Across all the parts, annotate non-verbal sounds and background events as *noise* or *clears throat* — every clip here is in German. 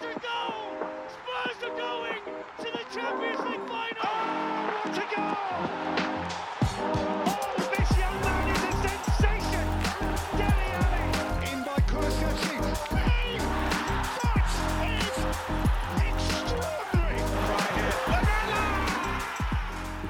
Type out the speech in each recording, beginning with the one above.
Da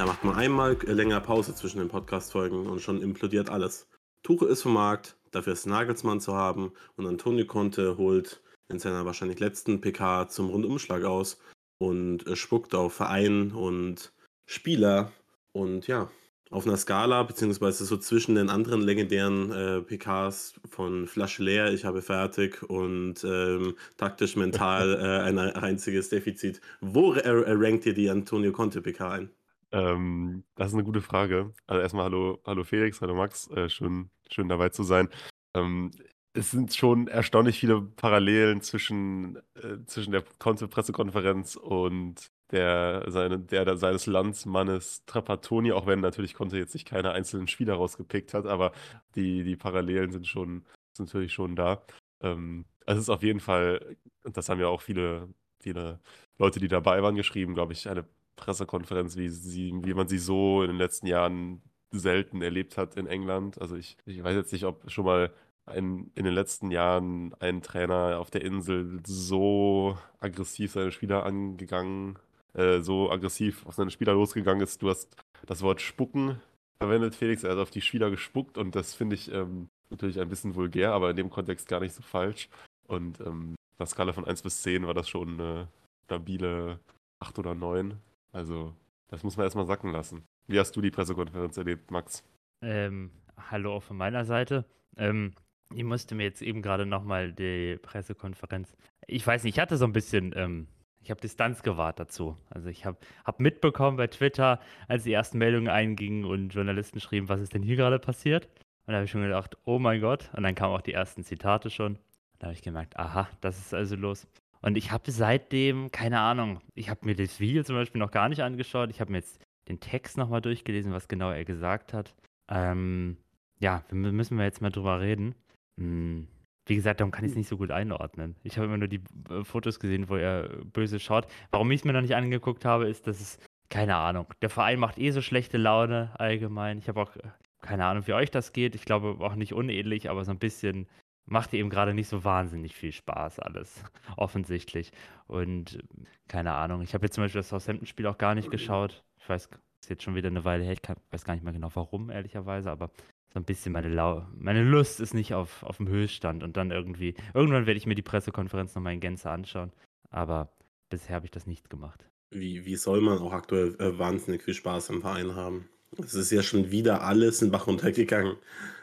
macht man einmal länger Pause zwischen den Podcast-Folgen und schon implodiert alles. Tuche ist vom Markt, dafür ist Nagelsmann zu haben und Antonio Conte holt in seiner wahrscheinlich letzten PK zum Rundumschlag aus und äh, spuckt auf Verein und Spieler und ja, auf einer Skala, beziehungsweise so zwischen den anderen legendären äh, PKs von Flasche leer, ich habe fertig und ähm, taktisch mental *laughs* äh, ein einziges Defizit. Wo äh, rankt ihr die Antonio Conte PK ein? Ähm, das ist eine gute Frage. Also erstmal hallo, hallo Felix, hallo Max, äh, schön, schön dabei zu sein. Ähm, es sind schon erstaunlich viele Parallelen zwischen, äh, zwischen der Conte-Pressekonferenz und der, seine, der, der seines Landsmannes Trapattoni, auch wenn natürlich Conte jetzt nicht keine einzelnen Spieler rausgepickt hat, aber die, die Parallelen sind schon sind natürlich schon da. Ähm, es ist auf jeden Fall, und das haben ja auch viele, viele Leute, die dabei waren, geschrieben, glaube ich, eine Pressekonferenz, wie, sie, wie man sie so in den letzten Jahren selten erlebt hat in England. Also ich, ich weiß jetzt nicht, ob schon mal ein, in den letzten Jahren ein Trainer auf der Insel so aggressiv seine Spieler angegangen, äh, so aggressiv auf seine Spieler losgegangen ist. Du hast das Wort spucken verwendet, Felix. Er hat auf die Spieler gespuckt und das finde ich ähm, natürlich ein bisschen vulgär, aber in dem Kontext gar nicht so falsch. Und ähm, auf einer Skala von 1 bis 10 war das schon eine stabile 8 oder 9. Also, das muss man erstmal sacken lassen. Wie hast du die Pressekonferenz erlebt, Max? Ähm, hallo auch von meiner Seite. Ähm, ich musste mir jetzt eben gerade nochmal die Pressekonferenz. Ich weiß nicht, ich hatte so ein bisschen, ähm, ich habe Distanz gewahrt dazu. Also ich habe hab mitbekommen bei Twitter, als die ersten Meldungen eingingen und Journalisten schrieben, was ist denn hier gerade passiert? Und da habe ich schon gedacht, oh mein Gott. Und dann kamen auch die ersten Zitate schon. Da habe ich gemerkt, aha, das ist also los. Und ich habe seitdem, keine Ahnung, ich habe mir das Video zum Beispiel noch gar nicht angeschaut. Ich habe mir jetzt den Text nochmal durchgelesen, was genau er gesagt hat. Ähm, ja, müssen wir jetzt mal drüber reden. Hm, wie gesagt, darum kann ich es nicht so gut einordnen. Ich habe immer nur die äh, Fotos gesehen, wo er böse schaut. Warum ich es mir noch nicht angeguckt habe, ist, dass es, keine Ahnung, der Verein macht eh so schlechte Laune allgemein. Ich habe auch äh, keine Ahnung, wie euch das geht. Ich glaube auch nicht unähnlich, aber so ein bisschen macht eben gerade nicht so wahnsinnig viel Spaß alles, *laughs* offensichtlich. Und äh, keine Ahnung, ich habe jetzt zum Beispiel das Southampton-Spiel auch gar nicht geschaut. Ich weiß, ist jetzt schon wieder eine Weile her, ich kann, weiß gar nicht mehr genau warum, ehrlicherweise, aber so ein bisschen meine, Lau meine Lust ist nicht auf, auf dem Höchststand und dann irgendwie, irgendwann werde ich mir die Pressekonferenz nochmal in Gänze anschauen, aber bisher habe ich das nicht gemacht. Wie, wie soll man auch aktuell äh, wahnsinnig viel Spaß im Verein haben? Es ist ja schon wieder alles in Bach runtergegangen.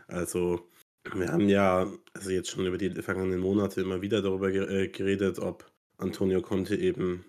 Also, wir haben ja also jetzt schon über die vergangenen Monate immer wieder darüber äh, geredet, ob Antonio Conte eben,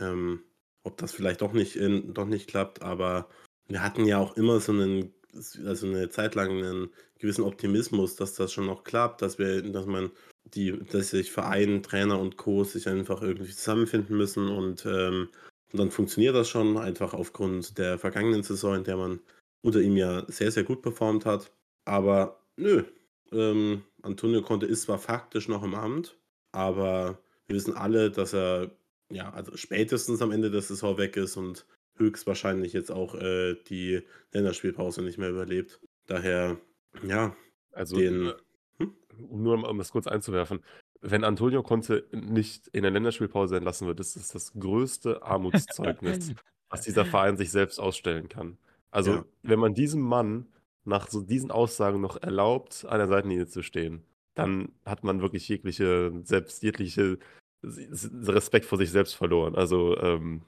ähm, ob das vielleicht doch nicht, in, doch nicht klappt, aber wir hatten ja auch immer so einen, also eine Zeit lang einen gewissen Optimismus, dass das schon noch klappt, dass wir, dass man die, dass sich Verein, Trainer und Co. sich einfach irgendwie zusammenfinden müssen und, ähm, und dann funktioniert das schon, einfach aufgrund der vergangenen Saison, in der man unter ihm ja sehr, sehr gut performt hat. Aber nö, ähm, Antonio Conte ist zwar faktisch noch im Amt, aber wir wissen alle, dass er ja, also spätestens am Ende der Saison weg ist und höchstwahrscheinlich jetzt auch äh, die Länderspielpause nicht mehr überlebt. Daher, ja, Also, den. äh, Hm? nur um das kurz einzuwerfen, wenn Antonio Conte nicht in der Länderspielpause entlassen wird, ist das das größte Armutszeugnis, *laughs* was dieser Verein sich selbst ausstellen kann. Also, Ja. wenn man diesem Mann nach so diesen Aussagen noch erlaubt, an der Seitenlinie zu stehen, dann hat man wirklich jegliche, selbst jegliche Respekt vor sich selbst verloren. Also, ähm,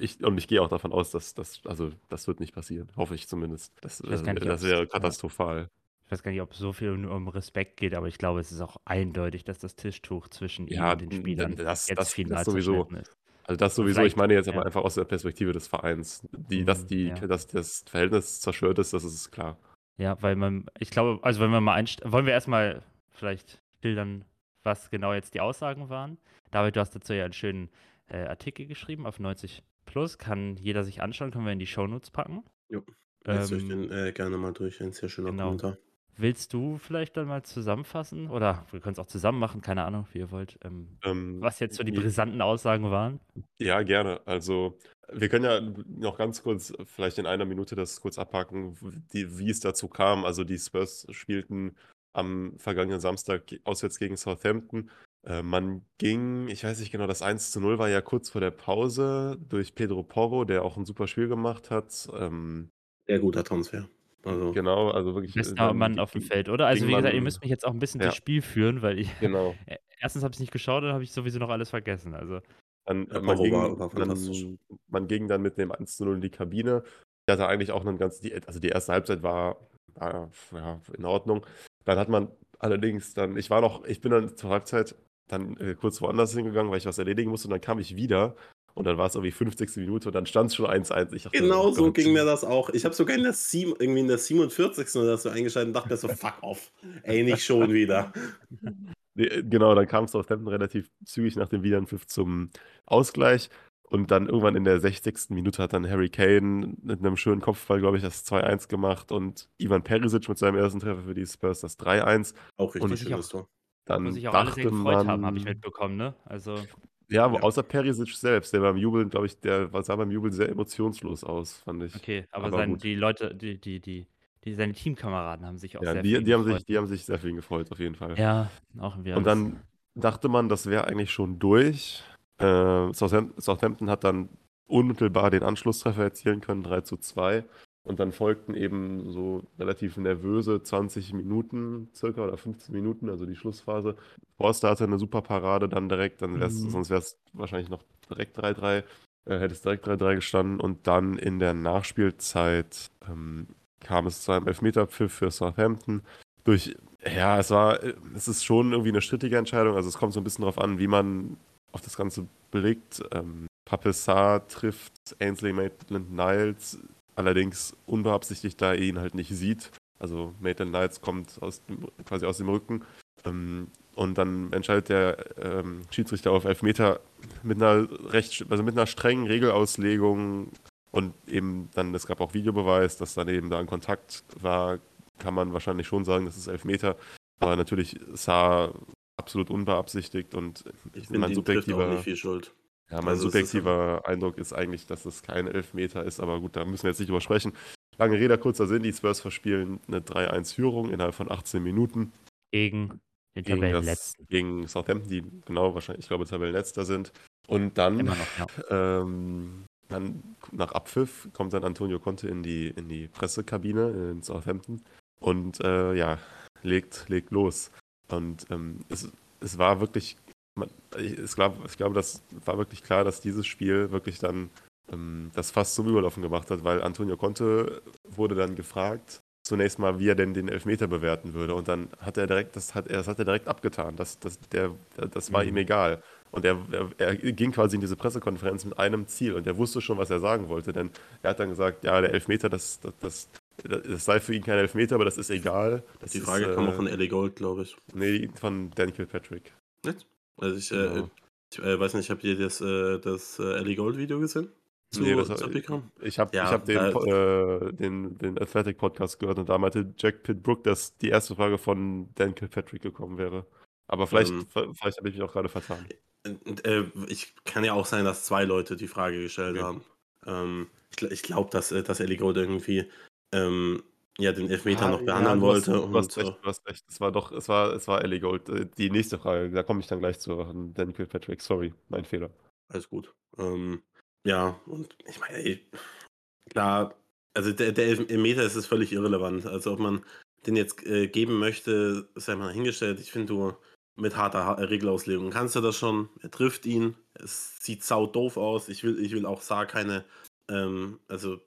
ich, und ich gehe auch davon aus, dass das, also das wird nicht passieren. Hoffe ich zumindest. Das, Ich gar äh, nicht, das wäre katastrophal. Ich weiß gar nicht, ob es so viel um Respekt geht, aber ich glaube, es ist auch eindeutig, dass das Tischtuch zwischen ihm Ja, und den Spielern das- jetzt das- final das sowieso. ist. Also das sowieso, Vielleicht- ich meine jetzt aber ja. einfach aus der Perspektive des Vereins. Die, dass, Mhm, die, ja. dass das Verhältnis zerstört ist, das ist klar. Ja, weil man, ich glaube, also wenn wir mal einst wollen wir erstmal vielleicht schildern, was genau jetzt die Aussagen waren. David, du hast dazu ja einen schönen äh, Artikel geschrieben auf 90 Plus, kann jeder sich anschauen, können wir in die Shownotes packen. Jo, Lest euch Ähm, den äh, gerne mal durch, ein sehr schöner genau. Kommentar. willst du vielleicht dann mal zusammenfassen? Oder wir können es auch zusammen machen, keine Ahnung, wie ihr wollt. Ähm, Ähm, was jetzt so die ja. brisanten Aussagen waren? Ja, gerne. Also, wir können ja noch ganz kurz, vielleicht in einer Minute das kurz abhaken, die, wie es dazu kam. Also, die Spurs spielten am vergangenen Samstag auswärts gegen Southampton. Äh, man ging, ich weiß nicht genau, das 1 zu 0 war ja kurz vor der Pause durch Pedro Porro, der auch ein super Spiel gemacht hat. Ähm, Sehr guter Transfer. Also, genau, also wirklich. äh, Bester dann Mann auf dem Feld, oder? Also, wie gesagt, ihr müsst mich jetzt auch ein bisschen Ja. durchs Spiel führen, weil ich. Genau. *laughs* Erstens habe ich es nicht geschaut, dann habe ich sowieso noch alles vergessen. Also, Dann, Ja, äh, man, ging, war- war fantastisch. dann, man ging dann mit dem 1 zu 0 in die Kabine. Die hatte eigentlich auch einen ganz, die, also die erste Halbzeit war, war ja, in Ordnung. Dann hat man allerdings dann, ich war noch, ich bin dann zur Halbzeit dann äh, kurz woanders hingegangen, weil ich was erledigen musste und dann kam ich wieder und dann war es irgendwie 50. Minute und dann stand es schon 1-1. Ich dachte, Genau oh so Gott. ging mir das auch. Ich habe sogar in der, sieben, irgendwie in der 47. oder so eingeschaltet und dachte mir so, fuck off. Ey, nicht schon wieder. *laughs* Nee, äh, genau, dann kam Southampton relativ zügig nach dem Wiederanpfiff zum Ausgleich. Und dann irgendwann in der 60. Minute hat dann Harry Kane mit einem schönen Kopfball, glaube ich, das 2-1 gemacht und Ivan Perisic mit seinem ersten Treffer für die Spurs das 3-1. Auch richtig Und- schönes Tor. Dann wo sich auch alle sehr gefreut man, haben, habe ich mitbekommen, ne? Also, ja, Ja. außer Perisic selbst, der beim Jubeln, glaube ich, der sah beim Jubeln sehr emotionslos aus, fand ich. okay, aber, Aber sein, die Leute, die, die, die, die, seine Teamkameraden haben sich auch Ja, sehr die, viel die, haben sich, gefreut. die haben sich sehr viel gefreut, auf jeden Fall. Ja, auch wir. Und dann dachte man, das wäre eigentlich schon durch. Äh, Southampton, Southampton hat dann unmittelbar den Anschlusstreffer erzielen können, 3 zu 2. Und dann folgten eben so relativ nervöse 20 Minuten circa oder 15 Minuten, also die Schlussphase. Forster hatte eine super Parade dann direkt, dann wär's, Mhm. sonst wäre es wahrscheinlich noch direkt 3-3, äh, hätte es direkt 3-3 gestanden. Und dann in der Nachspielzeit ähm, kam es zu einem Elfmeterpfiff für Southampton. Durch, ja, es war, äh, es ist schon irgendwie eine strittige Entscheidung. Also es kommt so ein bisschen darauf an, wie man auf das Ganze blickt. Ähm, Papessar trifft Ainsley Maitland-Niles, allerdings unbeabsichtigt, da er ihn halt nicht sieht. Also Maitland-Niles kommt aus dem, quasi aus dem Rücken. Ähm, und dann entscheidet der ähm, Schiedsrichter auf Elfmeter mit einer recht, also mit einer strengen Regelauslegung und eben dann, es gab auch Videobeweis, dass dann eben da ein Kontakt war, kann man wahrscheinlich schon sagen, das ist Elfmeter. Aber natürlich sah absolut unbeabsichtigt und Ich mein finde, die trifft auch subjektiver, nicht viel Schuld. Ja, mein Also subjektiver Eindruck ist eigentlich, dass es kein Elfmeter ist, aber gut, da müssen wir jetzt nicht drüber sprechen. Lange Rede, kurzer Sinn, die Spurs verspielen eine 3-1-Führung innerhalb von 18 Minuten gegen den gegen, das, Tabellenletzten. gegen Southampton, die genau wahrscheinlich, ich glaube, Tabellenletzter sind. Und dann Immer noch, ja. ähm, dann nach Abpfiff kommt dann Antonio Conte in die, in die Pressekabine in Southampton und äh, ja, legt, legt los. Und ähm, es, es war wirklich, man, ich, es glaub, ich glaube, das war wirklich klar, dass dieses Spiel wirklich dann ähm, das fast zum Überlaufen gemacht hat, weil Antonio Conte wurde dann gefragt, zunächst mal, wie er denn den Elfmeter bewerten würde. Und dann hat er direkt, das hat er, das hat er direkt abgetan. Das, das, der, das war Mhm. ihm egal. Und er, er, er ging quasi in diese Pressekonferenz mit einem Ziel und er wusste schon, was er sagen wollte, denn er hat dann gesagt, ja, der Elfmeter, das, das, das, das sei für ihn kein Elfmeter, aber das ist egal. Das Die ist, Frage äh, kam auch von Ellie Gold, glaube ich. Nee, von Dan Kilpatrick. Nicht? Also ich, Genau. äh, ich äh, weiß nicht, habt ihr das, äh, das äh, Ellie Gold Video gesehen? Zu, Nee, das, zu PK? ich habe Ja, ich hab den, äh, den, den Athletic Podcast gehört und da meinte Jack Pitbrook, dass die erste Frage von Dan Kilpatrick gekommen wäre. Aber vielleicht, Ähm. vielleicht habe ich mich auch gerade vertan. Äh, ich kann ja auch sein, dass zwei Leute die Frage gestellt Okay. haben. Ähm, ich ich glaube, dass, äh, dass Ellie Gold irgendwie ähm, ja, den Elfmeter Ah, noch ja, behandeln hast- wollte. Du hast und, recht, du hast recht. Es war doch, es war, es war Ellie Gold. Äh, Die nächste Frage, da komme ich dann gleich zu. an Dan Kilpatrick, sorry, mein Fehler. Alles gut. Ähm, ja, und ich meine, ey, klar, also der, der Elfmeter ist es völlig irrelevant. Also ob man den jetzt äh, geben möchte, sei mal hingestellt. Ich finde, du mit harter Ha- Regelauslegung kannst du das schon. Er trifft ihn. Es sieht sau doof aus. Ich will, ich will auch Saar keine, ähm, also äh,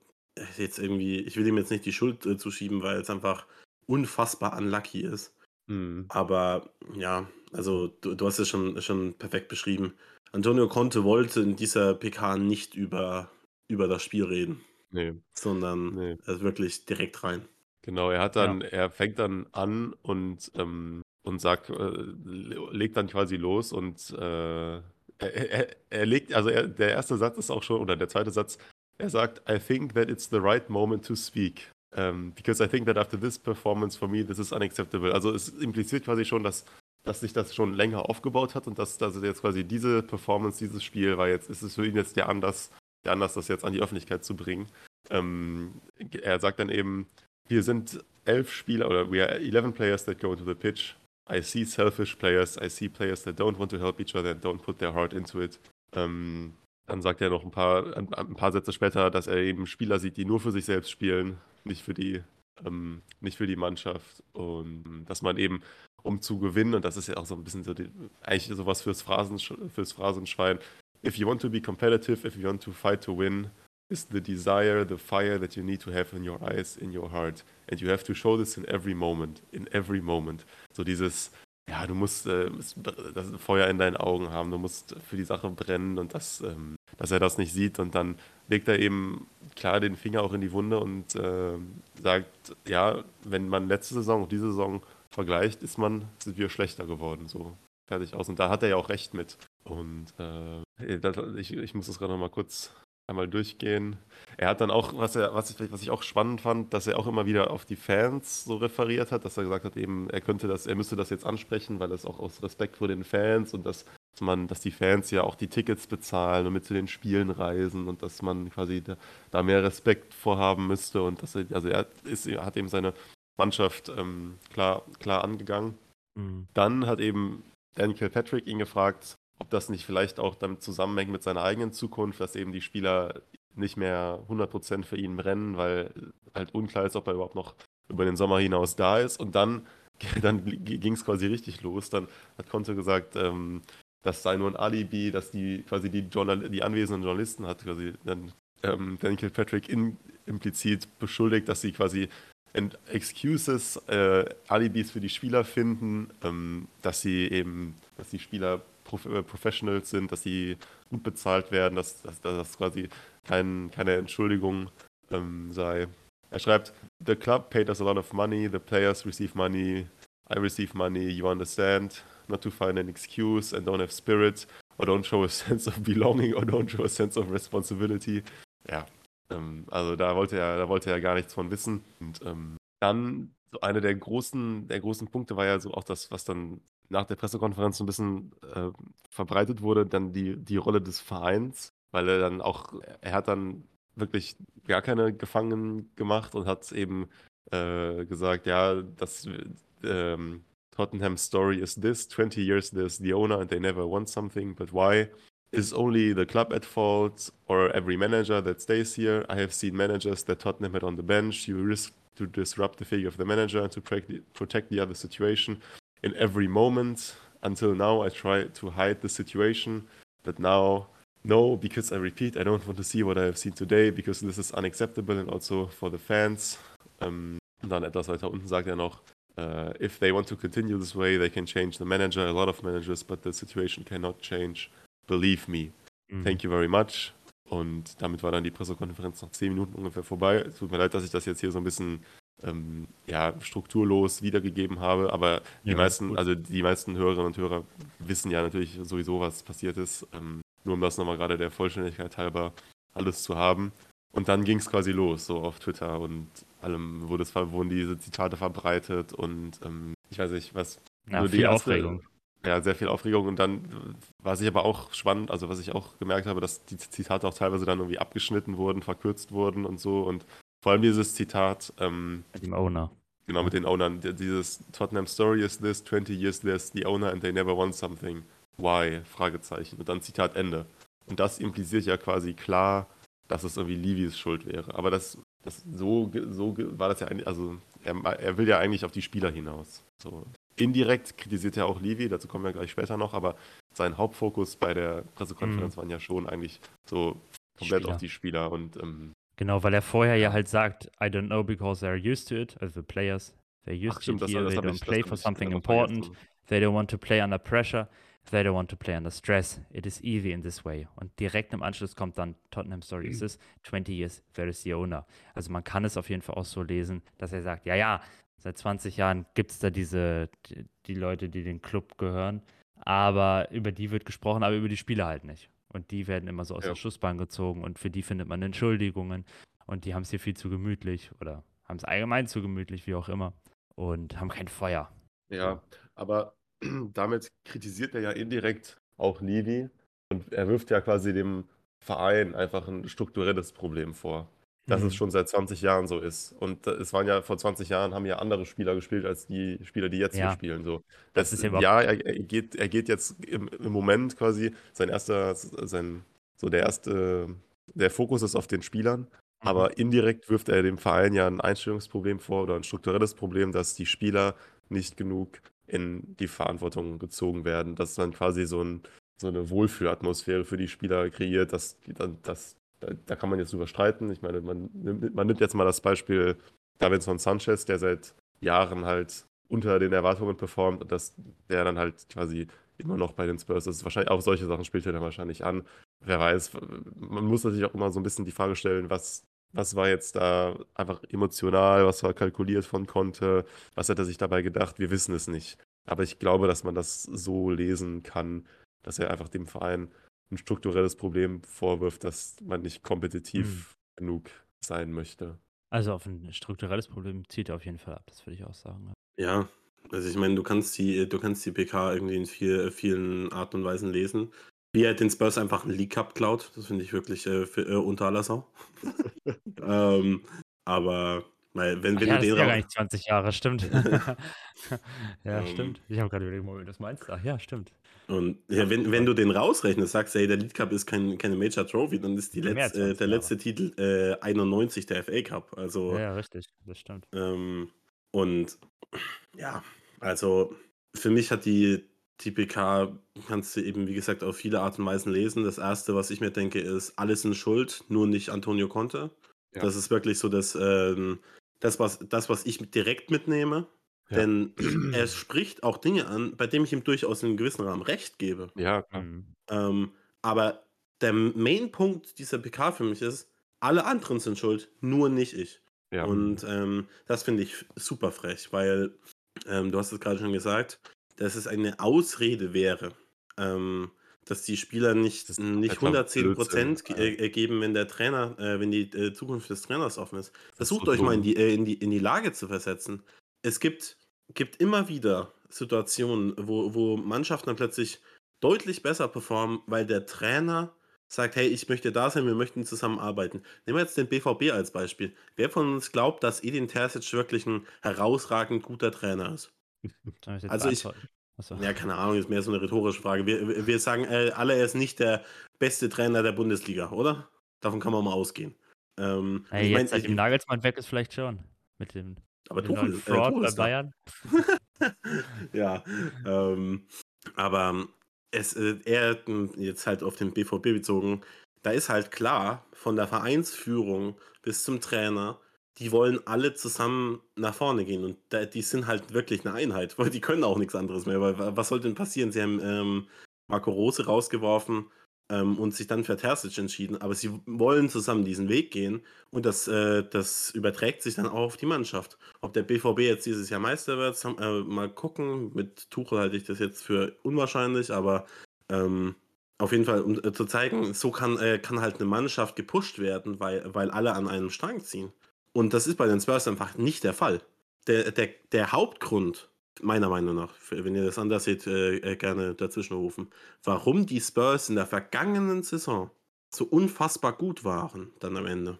jetzt irgendwie, ich will ihm jetzt nicht die Schuld äh, zuschieben, weil es einfach unfassbar unlucky ist. Mhm. Aber ja, also du, du hast es schon, schon perfekt beschrieben. Antonio Conte wollte in dieser PK nicht über, über das Spiel reden, Nee, sondern nee. also wirklich direkt rein. Genau, er hat dann, er fängt dann an und, ähm, und sagt, äh, legt dann quasi los und äh, er, er, er legt, also er, der erste Satz ist auch schon, oder der zweite Satz, er sagt, I think that it's the right moment to speak. ähm, because I think that after this performance for me, this is unacceptable. Also es impliziert quasi schon, dass, dass sich das schon länger aufgebaut hat und dass, dass jetzt quasi diese Performance, dieses Spiel war jetzt, ist es für ihn jetzt der Anlass, der Anlass, das jetzt an die Öffentlichkeit zu bringen. Ähm, er sagt dann eben, wir sind elf Spieler oder we are 11 players that go into the pitch. I see selfish players, I see players that don't want to help each other and don't put their heart into it. Ähm, dann sagt er noch ein paar, ein, ein, paar Sätze später, dass er eben Spieler sieht, die nur für sich selbst spielen, nicht für die, ähm, nicht für die Mannschaft. Und dass man eben, um zu gewinnen, und das ist ja auch so ein bisschen so die, eigentlich sowas fürs, Phrasen, fürs Phrasenschwein, if you want to be competitive, if you want to fight to win, is the desire, the fire that you need to have in your eyes, in your heart. And you have to show this in every moment, in every moment. So dieses, ja, du musst äh, das Feuer in deinen Augen haben, du musst für die Sache brennen und das, ähm, dass er das nicht sieht und dann legt er eben klar den Finger auch in die Wunde und äh, sagt, ja, wenn man letzte Saison und diese Saison vergleicht, ist man, sind wir schlechter geworden, so fertig aus. Und da hat er ja auch recht mit. Und äh, ich, ich muss das gerade noch mal kurz einmal durchgehen. Er hat dann auch, was, er, was, ich, was ich auch spannend fand, dass er auch immer wieder auf die Fans so referiert hat, dass er gesagt hat, eben, er könnte das, er müsste das jetzt ansprechen, weil es auch aus Respekt vor den Fans und dass man, dass die Fans ja auch die Tickets bezahlen und mit zu den Spielen reisen und dass man quasi da, da mehr Respekt vorhaben müsste und dass er, also er, ist, er hat eben seine Mannschaft ähm, klar, klar angegangen. Mhm. Dann hat eben Daniel Kilpatrick ihn gefragt, ob das nicht vielleicht auch damit zusammenhängt mit seiner eigenen Zukunft, dass eben die Spieler nicht mehr 100% für ihn brennen, weil halt unklar ist, ob er überhaupt noch über den Sommer hinaus da ist. Und dann, *laughs* dann ging es quasi richtig los. Dann hat Conte gesagt, ähm, das sei nur ein Alibi, dass die quasi die, Journal die anwesenden Journalisten hat quasi dann ähm, Daniel Kilpatrick in, implizit beschuldigt, dass sie quasi Excuses, äh, Alibis für die Spieler finden, ähm, dass sie eben, dass die Spieler Prof äh, Professionals sind, dass sie gut bezahlt werden, dass, das quasi kein, keine Entschuldigung ähm, sei. Er schreibt, The club paid us a lot of money, the players receive money, I receive money, you understand, not to find an excuse and don't have spirit or don't show a *laughs* sense of belonging or don't show a sense of responsibility. Ja, ähm, also da wollte er, da wollte er gar nichts von wissen. Und ähm, dann so eine der großen, der großen Punkte war ja so auch das, was dann nach der Pressekonferenz ein bisschen äh, verbreitet wurde, dann die, die Rolle des Vereins, weil er dann auch, er hat dann wirklich gar keine Gefangenen gemacht und hat eben äh, gesagt, ja, das ähm, Tottenham story is this, 20 years there's the owner and they never won something, but why? Is only the club at fault or every manager that stays here? I have seen managers that Tottenham had on the bench. You risk to disrupt the figure of the manager and to protect the other situation. In every moment. Until now, I try to hide the situation, but now, no, because I repeat, I don't want to see what I have seen today, because this is unacceptable and also for the fans. Ähm, und dann etwas weiter unten sagt er noch, uh, if they want to continue this way, they can change the manager, a lot of managers, but the situation cannot change. Believe me. Mhm. Thank you very much. Und damit war dann die Pressekonferenz nach zehn Minuten ungefähr vorbei. Tut mir leid, dass ich das jetzt hier so ein bisschen ähm, ja, strukturlos wiedergegeben habe, aber die ja, meisten, also die meisten Hörerinnen und Hörer wissen ja natürlich sowieso, was passiert ist. Ähm, nur um das nochmal gerade der Vollständigkeit halber alles zu haben. Und dann ging es quasi los, so auf Twitter und allem wurde es, wurden diese Zitate verbreitet und ähm, ich weiß nicht, was. Ja, viel erste, Aufregung. Ja, sehr viel Aufregung und dann war sich aber auch spannend, also was ich auch gemerkt habe, dass die Zitate auch teilweise dann irgendwie abgeschnitten wurden, verkürzt wurden und so und vor allem dieses Zitat. Ähm, mit dem Owner. Genau, mit den Ownern. Dieses Tottenham Story is this, 20 years there's the owner and they never won something. Why? Fragezeichen. Und dann Zitat Ende. Und das impliziert ja quasi klar, dass es irgendwie Livis Schuld wäre. Aber das, das so, so war das ja eigentlich, also er, er will ja eigentlich auf die Spieler hinaus. So. Indirekt kritisiert er auch Livi, dazu kommen wir gleich später noch, aber sein Hauptfokus bei der Pressekonferenz mhm. waren ja schon eigentlich so komplett Spieler. auf die Spieler und ähm, Genau, weil er vorher ja halt sagt, I don't know because they're used to it, also the players, they're used Ach, stimmt, to it here, they don't ich, play for something important, they don't want to play under pressure, they don't want to play under stress, it is easy in this way. Und direkt im Anschluss kommt dann Tottenham Story, mhm. is this 20 years, there is the owner. Also man kann es auf jeden Fall auch so lesen, dass er sagt, ja, ja, seit 20 Jahren gibt es da diese, die, die Leute, die den Club gehören, aber über die wird gesprochen, aber über die Spieler halt nicht. Und die werden immer so aus ja. der Schussbahn gezogen und für die findet man Entschuldigungen und die haben es hier viel zu gemütlich oder haben es allgemein zu gemütlich, wie auch immer. Und haben kein Feuer. Ja, aber *clears throat* damit kritisiert er ja indirekt auch Levy und er wirft ja quasi dem Verein einfach ein strukturelles Problem vor. Dass Mhm. es schon seit 20 Jahren so ist. Und äh, es waren ja vor 20 Jahren haben ja andere Spieler gespielt als die Spieler, die jetzt hier Ja. spielen. So. Das Das, ist ja er, er, geht, er geht jetzt im, im Moment quasi sein erster, sein, so der erste, der Fokus ist auf den Spielern. Mhm. Aber indirekt wirft er dem Verein ja ein Einstellungsproblem vor oder ein strukturelles Problem, dass die Spieler nicht genug in die Verantwortung gezogen werden, dass dann quasi so, ein, so eine Wohlfühlatmosphäre für die Spieler kreiert, dass die dann, dass, da, da kann man jetzt drüber streiten. Ich meine, man nimmt, man nimmt jetzt mal das Beispiel Davinson Sanchez, der seit Jahren halt unter den Erwartungen performt und dass der dann halt quasi immer noch bei den Spurs ist. Wahrscheinlich auch solche Sachen spielt er dann wahrscheinlich an. Wer weiß, man muss natürlich auch immer so ein bisschen die Frage stellen, was, was war jetzt da einfach emotional, was war kalkuliert von Conte, was hat er sich dabei gedacht, wir wissen es nicht. Aber ich glaube, dass man das so lesen kann, dass er einfach dem Verein ein strukturelles Problem vorwirft, dass man nicht kompetitiv genug sein möchte. Also auf ein strukturelles Problem zieht er auf jeden Fall ab, das würde ich auch sagen. Ja, also ich meine, du kannst die, du kannst die PK irgendwie in viel, vielen Arten und Weisen lesen. Wie er den Spurs einfach einen League Cup klaut, das finde ich wirklich äh, für, äh, unter aller Sau. *laughs* ähm, aber weil, wenn, Ach wenn ja, du das den ja gar nicht 20 Jahre, stimmt. *laughs* *laughs* ja, Ähm. stimmt. Ich habe gerade überlegt, wie du das meinst. Ach ja, stimmt. Und ja, wenn, wenn du den rausrechnest, sagst, hey, der League Cup ist kein, keine Major Trophy, dann ist die Mehr letz, als äh, 20 der Jahre. letzte Titel äh, 91 der FA Cup. Also Ja, richtig, das stimmt. Ähm, und ja, also für mich hat die, die PK, kannst du eben, wie gesagt, auf viele Art und Weisen lesen. Das erste, was ich mir denke, ist, alles in Schuld, nur nicht Antonio Conte. Ja. Das ist wirklich so das, ähm, das, was, das, was ich direkt mitnehme. Ja. Denn *clears throat* er spricht auch Dinge an, bei denen ich ihm durchaus in einem gewissen Rahmen recht gebe. Ja, klar. Mhm. Ähm, aber der Main-Punkt dieser PK für mich ist, alle anderen sind schuld, nur nicht ich. Ja. Und ähm, das finde ich super frech, weil ähm, du hast es gerade schon gesagt, dass es eine Ausrede wäre, ähm, dass die Spieler nicht, Das ist nicht kompletter 110 Prozent äh, geben, wenn der Trainer, äh, wenn die äh, Zukunft des Trainers offen ist. Versucht so euch mal in die, äh, in, die, in die Lage zu versetzen. Es gibt, gibt immer wieder Situationen, wo, wo Mannschaften dann plötzlich deutlich besser performen, weil der Trainer sagt, hey, ich möchte da sein, wir möchten zusammenarbeiten. Nehmen wir jetzt den BVB als Beispiel. Wer von uns glaubt, dass Edin Terzic wirklich ein herausragend guter Trainer ist? *laughs* Ich Also ich- Achso. Ja, keine Ahnung, ist mehr so eine rhetorische Frage. Wir, wir sagen äh, alle, er ist nicht der beste Trainer der Bundesliga, oder? Davon kann man mal ausgehen. Ähm, Hey, ich mein, jetzt, seitdem Nagelsmann weg ist, vielleicht schon. Mit dem, aber mit dem Tuchel, äh, Fraud Tuchel bei. Bayern. *laughs* ja, ähm, aber es, äh, er m, jetzt halt auf den BVB bezogen, da ist halt klar, von der Vereinsführung bis zum Trainer, die wollen alle zusammen nach vorne gehen und da, die sind halt wirklich eine Einheit, weil die können auch nichts anderes mehr, weil wa- was soll denn passieren? Sie haben ähm, Marco Rose rausgeworfen ähm, und sich dann für Terzic entschieden, aber sie wollen zusammen diesen Weg gehen und das, äh, das überträgt sich dann auch auf die Mannschaft. Ob der BVB jetzt dieses Jahr Meister wird, äh, mal gucken. Mit Tuchel halte ich das jetzt für unwahrscheinlich, aber ähm, auf jeden Fall, um äh, zu zeigen, so kann, äh, kann halt eine Mannschaft gepusht werden, weil, weil alle an einem Strang ziehen. Und das ist bei den Spurs einfach nicht der Fall. Der, der, der Hauptgrund, meiner Meinung nach, wenn ihr das anders seht, äh, äh, gerne dazwischen rufen, warum die Spurs in der vergangenen Saison so unfassbar gut waren, dann am Ende,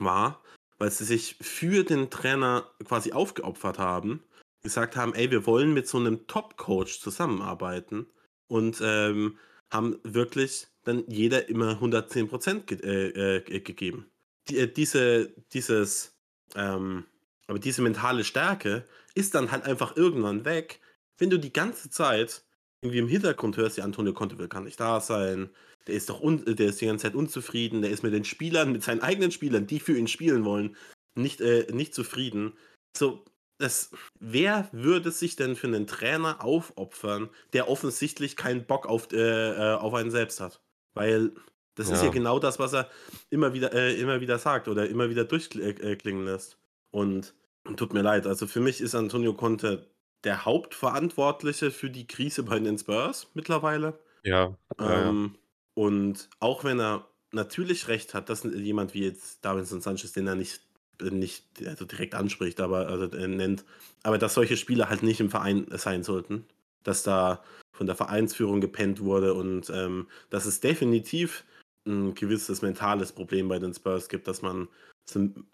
war, weil sie sich für den Trainer quasi aufgeopfert haben, gesagt haben, ey, wir wollen mit so einem Top-Coach zusammenarbeiten und ähm, haben wirklich dann jeder immer 110 Prozent ge äh, äh, gegeben. Die, äh, diese, dieses, ähm, aber diese mentale Stärke ist dann halt einfach irgendwann weg, wenn du die ganze Zeit irgendwie im Hintergrund hörst, ja, Antonio Conte will gar nicht da sein, der ist doch un der ist die ganze Zeit unzufrieden, der ist mit den Spielern, mit seinen eigenen Spielern, die für ihn spielen wollen, nicht, äh, nicht zufrieden. So, das, wer würde sich denn für einen Trainer aufopfern, der offensichtlich keinen Bock auf, äh, äh, auf einen selbst hat? Weil das ist Ja. ja genau das, was er immer wieder, äh, immer wieder sagt oder immer wieder durchklingen lässt. Und tut mir leid, also für mich ist Antonio Conte der Hauptverantwortliche für die Krise bei den Spurs mittlerweile. Ja, ja, ja. Ähm, Und auch wenn er natürlich recht hat, dass jemand wie jetzt Davinson Sanchez, den er nicht nicht also direkt anspricht, aber also äh, nennt. Aber dass solche Spieler halt nicht im Verein sein sollten. Dass da von der Vereinsführung gepennt wurde und ähm, dass es definitiv ein gewisses mentales Problem bei den Spurs gibt, dass man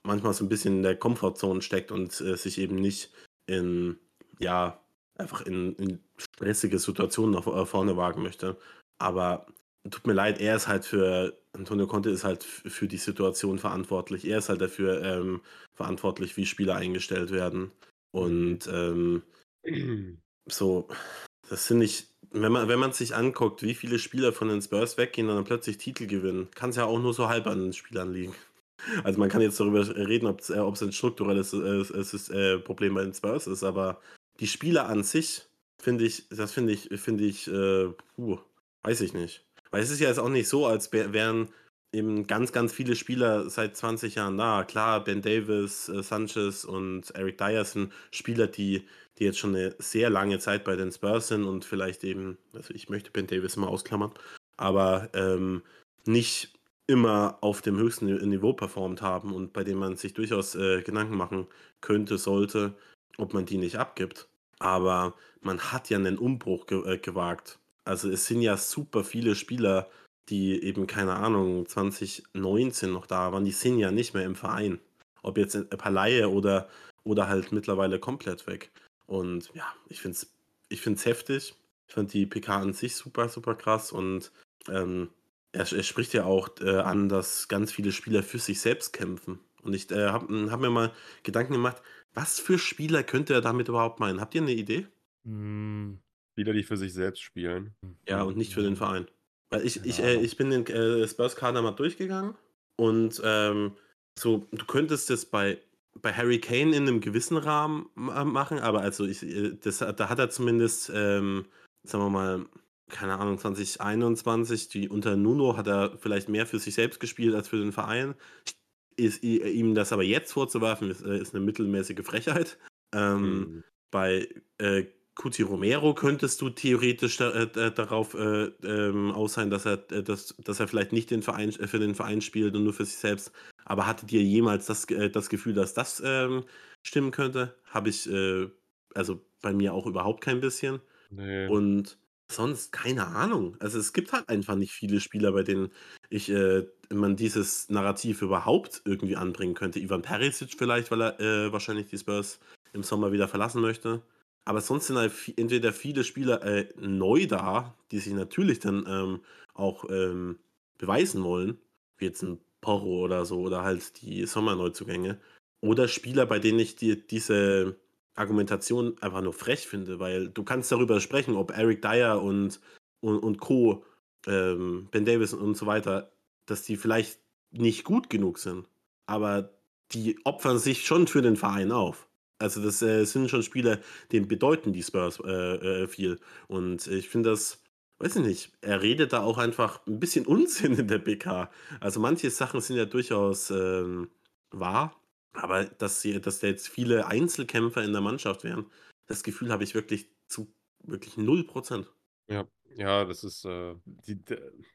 manchmal so ein bisschen in der Komfortzone steckt und äh, sich eben nicht in, ja, einfach in, in stressige Situationen nach äh, vorne wagen möchte. Aber tut mir leid, er ist halt für, Antonio Conte ist halt für die Situation verantwortlich. Er ist halt dafür ähm, verantwortlich, wie Spieler eingestellt werden. Und ähm, *clears throat* so, das sind nicht, wenn man, wenn man sich anguckt, wie viele Spieler von den Spurs weggehen und dann plötzlich Titel gewinnen, kann es ja auch nur so halb an den Spielern liegen. Also man kann jetzt darüber reden, ob es äh, ein strukturelles äh, äh, Problem bei den Spurs ist, aber die Spieler an sich, finde ich, das finde ich, finde ich, äh, puh, weiß ich nicht. Weil es ist ja jetzt auch nicht so, als wären eben ganz, ganz viele Spieler seit 20 Jahren da. Klar, Ben Davis, äh, Sanchez und Eric Dyer sind Spieler, die, die jetzt schon eine sehr lange Zeit bei den Spurs sind und vielleicht eben, also ich möchte Ben Davis mal ausklammern, aber ähm, nicht immer auf dem höchsten Niveau performt haben und bei denen man sich durchaus äh, Gedanken machen könnte, sollte, ob man die nicht abgibt. Aber man hat ja einen Umbruch ge äh, gewagt. Also es sind ja super viele Spieler, die eben, keine Ahnung, 2019 noch da waren, die sind ja nicht mehr im Verein. Ob jetzt ein paar Laie oder, oder halt mittlerweile komplett weg. Und ja, ich finde es ich find's heftig. Ich fand die PK an sich super, super krass und ähm, er, er, spricht ja auch äh, an, dass ganz viele Spieler für sich selbst kämpfen. Und ich äh, habe hab mir mal Gedanken gemacht, was für Spieler könnte er damit überhaupt meinen? Habt ihr eine Idee? Hm. Spieler, die für sich selbst spielen. Ja, und nicht für den Verein. Ich, ich, äh, ich bin den äh, Spurs-Kader mal durchgegangen und ähm, so, du könntest das bei, bei Harry Kane in einem gewissen Rahmen machen, aber also ich, äh, das, da hat er zumindest, ähm, sagen wir mal, keine Ahnung, 2021, die unter Nuno hat er vielleicht mehr für sich selbst gespielt als für den Verein. Ist, ihm das aber jetzt vorzuwerfen, ist, äh, ist eine mittelmäßige Frechheit. Ähm, mhm. Bei äh, Cuti Romero könntest du theoretisch da, äh, darauf äh, ähm, aus sein, dass er, äh, dass, dass er vielleicht nicht den Verein, äh, für den Verein spielt und nur für sich selbst. Aber hattet ihr jemals das, das Gefühl, dass das ähm, stimmen könnte? Habe ich also bei mir auch überhaupt kein bisschen. Nee. Und Sonst keine Ahnung. Also es gibt halt einfach nicht viele Spieler, bei denen ich äh, man dieses Narrativ überhaupt irgendwie anbringen könnte. Ivan Perisic vielleicht, weil er äh, wahrscheinlich die Spurs im Sommer wieder verlassen möchte. Aber sonst sind halt entweder viele Spieler äh, neu da, die sich natürlich dann ähm, auch ähm, beweisen wollen, wie jetzt ein Porro oder so, oder halt die Sommerneuzugänge. Oder Spieler, bei denen ich die, diese Argumentation einfach nur frech finde, weil du kannst darüber sprechen, ob Eric Dyer und, und, und Co., ähm, Ben Davis und so weiter, dass die vielleicht nicht gut genug sind, aber die opfern sich schon für den Verein auf. Also das äh, sind schon Spieler, denen bedeuten die Spurs äh, äh, viel. Und ich finde das, weiß ich nicht, er redet da auch einfach ein bisschen Unsinn in der BK. Also manche Sachen sind ja durchaus ähm, wahr, aber dass, sie, dass da jetzt viele Einzelkämpfer in der Mannschaft wären, das Gefühl habe ich wirklich zu wirklich 0%. Ja, ja, das ist äh, die,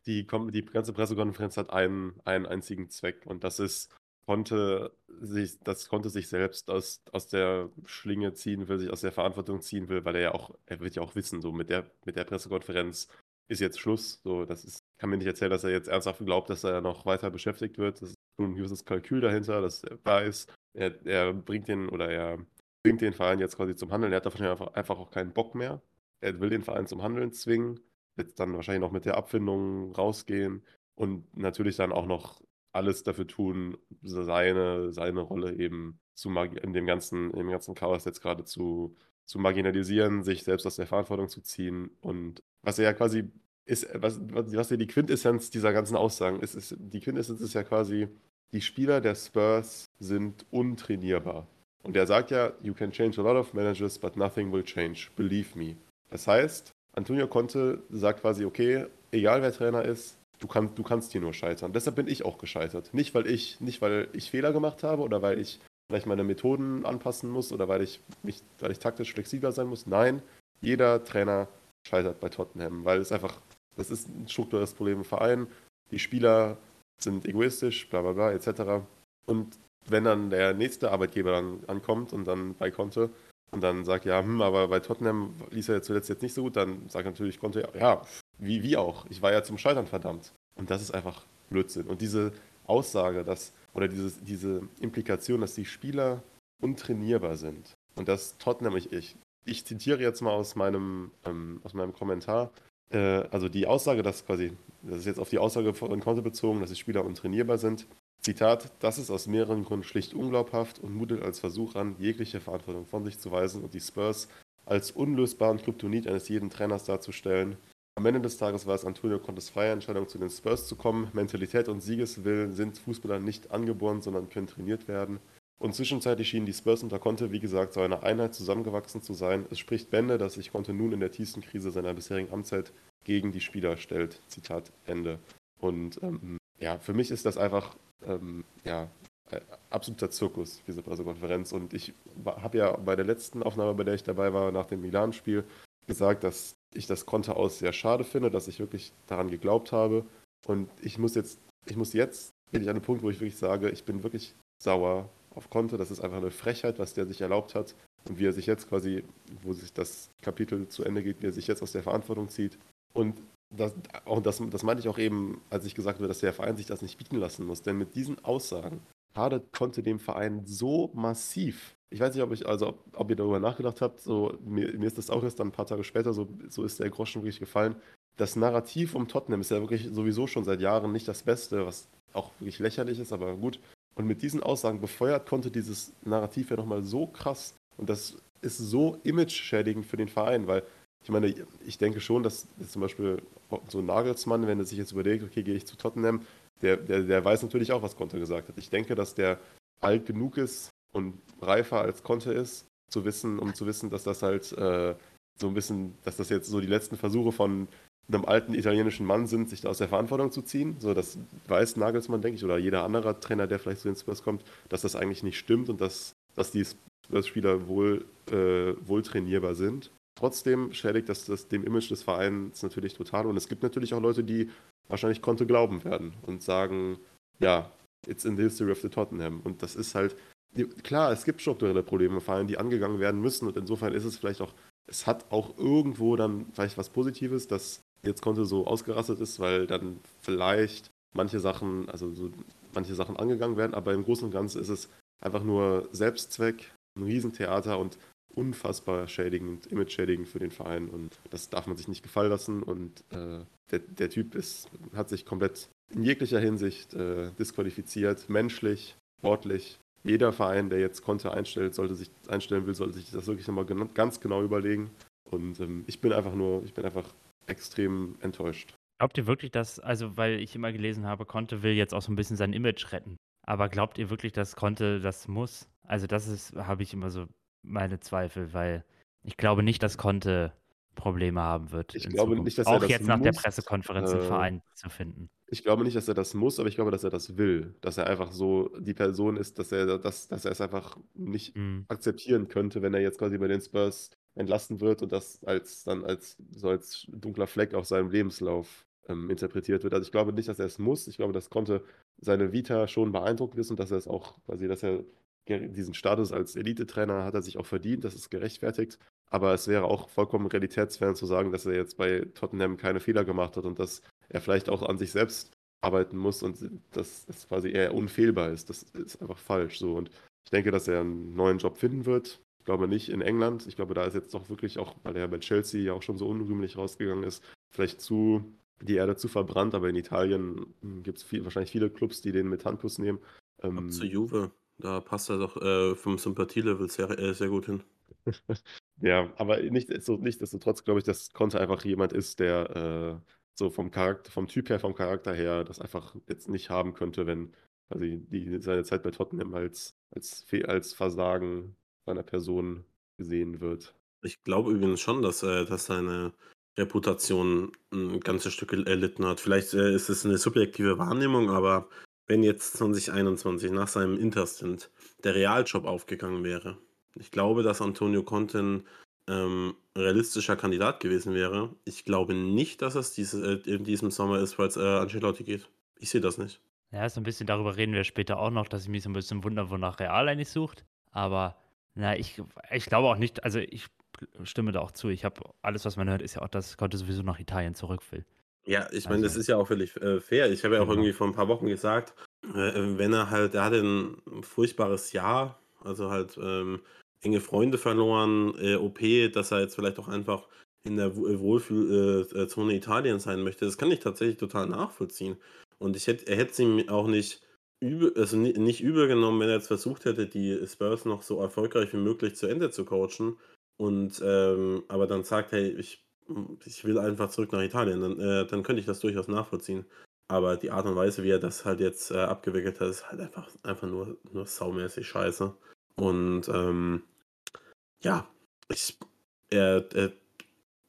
die, die, ganze Pressekonferenz hat einen, einen einzigen Zweck und das ist, konnte sich, das konnte sich selbst aus, aus der Schlinge ziehen will, sich aus der Verantwortung ziehen will, weil er ja auch, er wird ja auch wissen, so mit der, mit der Pressekonferenz ist jetzt Schluss. So, das ist, kann mir nicht erzählen, dass er jetzt ernsthaft glaubt, dass er noch weiter beschäftigt wird. Das ein gewisses Kalkül dahinter, dass er weiß, er, er bringt den oder er bringt den Verein jetzt quasi zum Handeln. Er hat davon einfach, einfach auch keinen Bock mehr. Er will den Verein zum Handeln zwingen, wird dann wahrscheinlich noch mit der Abfindung rausgehen und natürlich dann auch noch alles dafür tun, seine, seine Rolle eben zu in dem ganzen, dem ganzen Chaos jetzt gerade zu, zu marginalisieren, sich selbst aus der Verantwortung zu ziehen und was er ja quasi ist, was, was ja die Quintessenz dieser ganzen Aussagen ist, ist, die Quintessenz ist ja quasi, die Spieler der Spurs sind untrainierbar. Und er sagt ja, you can change a lot of managers, but nothing will change. Believe me. Das heißt, Antonio Conte sagt quasi, okay, egal wer Trainer ist, du, kann, du kannst hier nur scheitern. Deshalb bin ich auch gescheitert. Nicht, weil ich, nicht, weil ich Fehler gemacht habe oder weil ich vielleicht meine Methoden anpassen muss oder weil ich, mich, weil ich taktisch flexibler sein muss. Nein, jeder Trainer scheitert bei Tottenham, weil es einfach, das ist ein strukturelles Problem im Verein. Die Spieler sind egoistisch, bla bla bla, etc. Und wenn dann der nächste Arbeitgeber dann ankommt und dann bei Conte und dann sagt, ja, hm, aber bei Tottenham ließ er zuletzt jetzt nicht so gut, dann sagt natürlich Conte, ja, wie, wie auch, ich war ja zum Scheitern verdammt. Und das ist einfach Blödsinn. Und diese Aussage, dass, oder dieses, diese Implikation, dass die Spieler untrainierbar sind und dass Tottenham, ich, ich, ich zitiere jetzt mal aus meinem, ähm, aus meinem Kommentar, äh, also die Aussage, dass quasi, das ist jetzt auf die Aussage von Conte bezogen, dass die Spieler untrainierbar sind, Zitat, das ist aus mehreren Gründen schlicht unglaubhaft und mutet als Versuch an, jegliche Verantwortung von sich zu weisen und die Spurs als unlösbaren Kryptonit eines jeden Trainers darzustellen. Am Ende des Tages war es Antonio Contes freie Entscheidung, zu den Spurs zu kommen. Mentalität und Siegeswillen sind Fußballern nicht angeboren, sondern können trainiert werden. Und zwischenzeitlich schienen die Spurs unter Conte, wie gesagt, zu einer Einheit zusammengewachsen zu sein. Es spricht Bände, dass sich Conte nun in der tiefsten Krise seiner bisherigen Amtszeit gegen die Spieler stellt. Zitat Ende. Und ähm, ja, für mich ist das einfach ähm, ja, äh, absoluter Zirkus, diese Pressekonferenz. Und ich habe ja bei der letzten Aufnahme, bei der ich dabei war, nach dem Milan-Spiel, gesagt, dass ich das Konter aus sehr schade finde, dass ich wirklich daran geglaubt habe. Und ich muss jetzt, ich muss jetzt, bin ich an einem Punkt, wo ich wirklich sage, ich bin wirklich sauer auf Konte. Das ist einfach eine Frechheit, was der sich erlaubt hat. Und wie er sich jetzt quasi, wo sich das Kapitel zu Ende geht, wie er sich jetzt aus der Verantwortung zieht. Und das, auch das, das meinte ich auch eben, als ich gesagt habe, dass der Verein sich das nicht bieten lassen muss. Denn mit diesen Aussagen schadet konnte dem Verein so massiv. Ich weiß nicht, ob, ich, also, ob, ob ihr darüber nachgedacht habt. So, mir, mir, ist das auch erst dann ein paar Tage später, so, so ist der Groschen wirklich gefallen. Das Narrativ um Tottenham ist ja wirklich sowieso schon seit Jahren nicht das Beste, was auch wirklich lächerlich ist, aber gut. Und mit diesen Aussagen befeuert konnte dieses Narrativ ja nochmal so krass. Und das ist so image-schädigend für den Verein, weil ich meine, ich denke schon, dass, zum Beispiel so ein Nagelsmann, wenn er sich jetzt überlegt, okay, gehe ich zu Tottenham, der, der, der weiß natürlich auch, was Conte gesagt hat. Ich denke, dass der alt genug ist und reifer als Conte ist, zu wissen, um zu wissen, dass das halt äh, so ein bisschen, dass das jetzt so die letzten Versuche von einem alten italienischen Mann sind, sich da aus der Verantwortung zu ziehen. So, das weiß Nagelsmann, denke ich, oder jeder andere Trainer, der vielleicht zu den Spurs kommt, dass das eigentlich nicht stimmt und dass, dass die Spurs-Spieler wohl, äh, wohl trainierbar sind. Trotzdem schädigt das, das dem Image des Vereins natürlich total. Und es gibt natürlich auch Leute, die wahrscheinlich konnte glauben werden und sagen, ja, it's in the history of the Tottenham. Und das ist halt, klar, es gibt strukturelle Probleme im Verein, die angegangen werden müssen. Und insofern ist es vielleicht auch, es hat auch irgendwo dann vielleicht was Positives, dass jetzt Konto so ausgerastet ist, weil dann vielleicht manche Sachen, also so manche Sachen angegangen werden. Aber im Großen und Ganzen ist es einfach nur Selbstzweck, ein Riesentheater und unfassbar schädigend, image-schädigend für den Verein und das darf man sich nicht gefallen lassen und äh, der, der, Typ ist, hat sich komplett in jeglicher Hinsicht äh, disqualifiziert, menschlich, sportlich. Jeder Verein, der jetzt Konter einstellt, sollte sich einstellen will, sollte sich das wirklich nochmal ganz genau überlegen. Und ähm, ich bin einfach nur, ich bin einfach extrem enttäuscht. Glaubt ihr wirklich, dass, also weil ich immer gelesen habe, Conte will jetzt auch so ein bisschen sein Image retten. Aber glaubt ihr wirklich, dass Conte das muss? Also das ist, habe ich immer so meine Zweifel, weil ich glaube nicht, dass Conte Probleme haben wird. Ich glaube Zukunft. nicht, dass er Auch das jetzt nach der Pressekonferenz äh, Verein zu finden. Ich glaube nicht, dass er das muss, aber ich glaube, dass er das will. Dass er einfach so die Person ist, dass er, das, dass er es einfach nicht mhm. akzeptieren könnte, wenn er jetzt quasi bei den Spurs entlassen wird und das als dann als so als dunkler Fleck auf seinem Lebenslauf ähm, interpretiert wird. Also ich glaube nicht, dass er es muss. Ich glaube, dass Conte seine Vita schon beeindruckend ist und dass er es auch quasi, dass er diesen Status als Elite-Trainer hat er sich auch verdient, das ist gerechtfertigt. Aber es wäre auch vollkommen realitätsfern zu sagen, dass er jetzt bei Tottenham keine Fehler gemacht hat und dass er vielleicht auch an sich selbst arbeiten muss und dass es quasi eher unfehlbar ist. Das ist einfach falsch. So. Und ich denke, dass er einen neuen Job finden wird. Ich glaube nicht in England. Ich glaube, da ist jetzt doch wirklich auch, weil er bei Chelsea ja auch schon so unrühmlich rausgegangen ist, vielleicht zu die Erde zu verbrannt. Aber in Italien gibt es viel, wahrscheinlich viele Clubs, die den mit Handkuss nehmen. Ähm, zu Juve. Da passt er doch äh, vom Sympathielevel sehr, äh, sehr gut hin. *laughs* Ja, aber nicht, so, nichtsdestotrotz glaube ich, dass Conte einfach jemand ist, der äh, so vom Charakter, vom Typ her, vom Charakter her, das einfach jetzt nicht haben könnte, wenn quasi die, seine Zeit bei Tottenham als, als, als Versagen seiner Person gesehen wird. Ich glaube übrigens schon, dass, äh, dass seine Reputation ein ganzes Stück erlitten hat. Vielleicht äh, ist es eine subjektive Wahrnehmung, aber wenn jetzt 2021 nach seinem Interstint der Realjob aufgegangen wäre, ich glaube, dass Antonio Conte ein ähm, realistischer Kandidat gewesen wäre. Ich glaube nicht, dass es diese, äh, in diesem Sommer ist, weil es äh, Ancelotti geht. Ich sehe das nicht. Ja, so ein bisschen darüber reden wir später auch noch, dass ich mich so ein bisschen wundere, wonach Real eigentlich sucht. Aber na, ich, ich glaube auch nicht, also ich stimme da auch zu. Ich habe alles, was man hört, ist ja auch, dass Conte sowieso nach Italien zurück will. Ja, ich meine, das Also, ist ja auch völlig äh, fair. Ich habe ja auch genau. irgendwie vor ein paar Wochen gesagt, äh, wenn er halt, er hatte ein furchtbares Jahr, also halt ähm, enge Freunde verloren, äh, OP, dass er jetzt vielleicht auch einfach in der Wo- Wohlfühlzone Italien sein möchte. Das kann ich tatsächlich total nachvollziehen. Und ich hätte, er hätte es ihm auch nicht übel, also ni- nicht übel genommen, wenn er jetzt versucht hätte, die Spurs noch so erfolgreich wie möglich zu Ende zu coachen. Und ähm, aber dann sagt, hey, ich, ich will einfach zurück nach Italien, dann, äh, dann könnte ich das durchaus nachvollziehen. Aber die Art und Weise, wie er das halt jetzt äh, abgewickelt hat, ist halt einfach, einfach nur, nur saumäßig scheiße. Und ähm, ja, ich, er, er,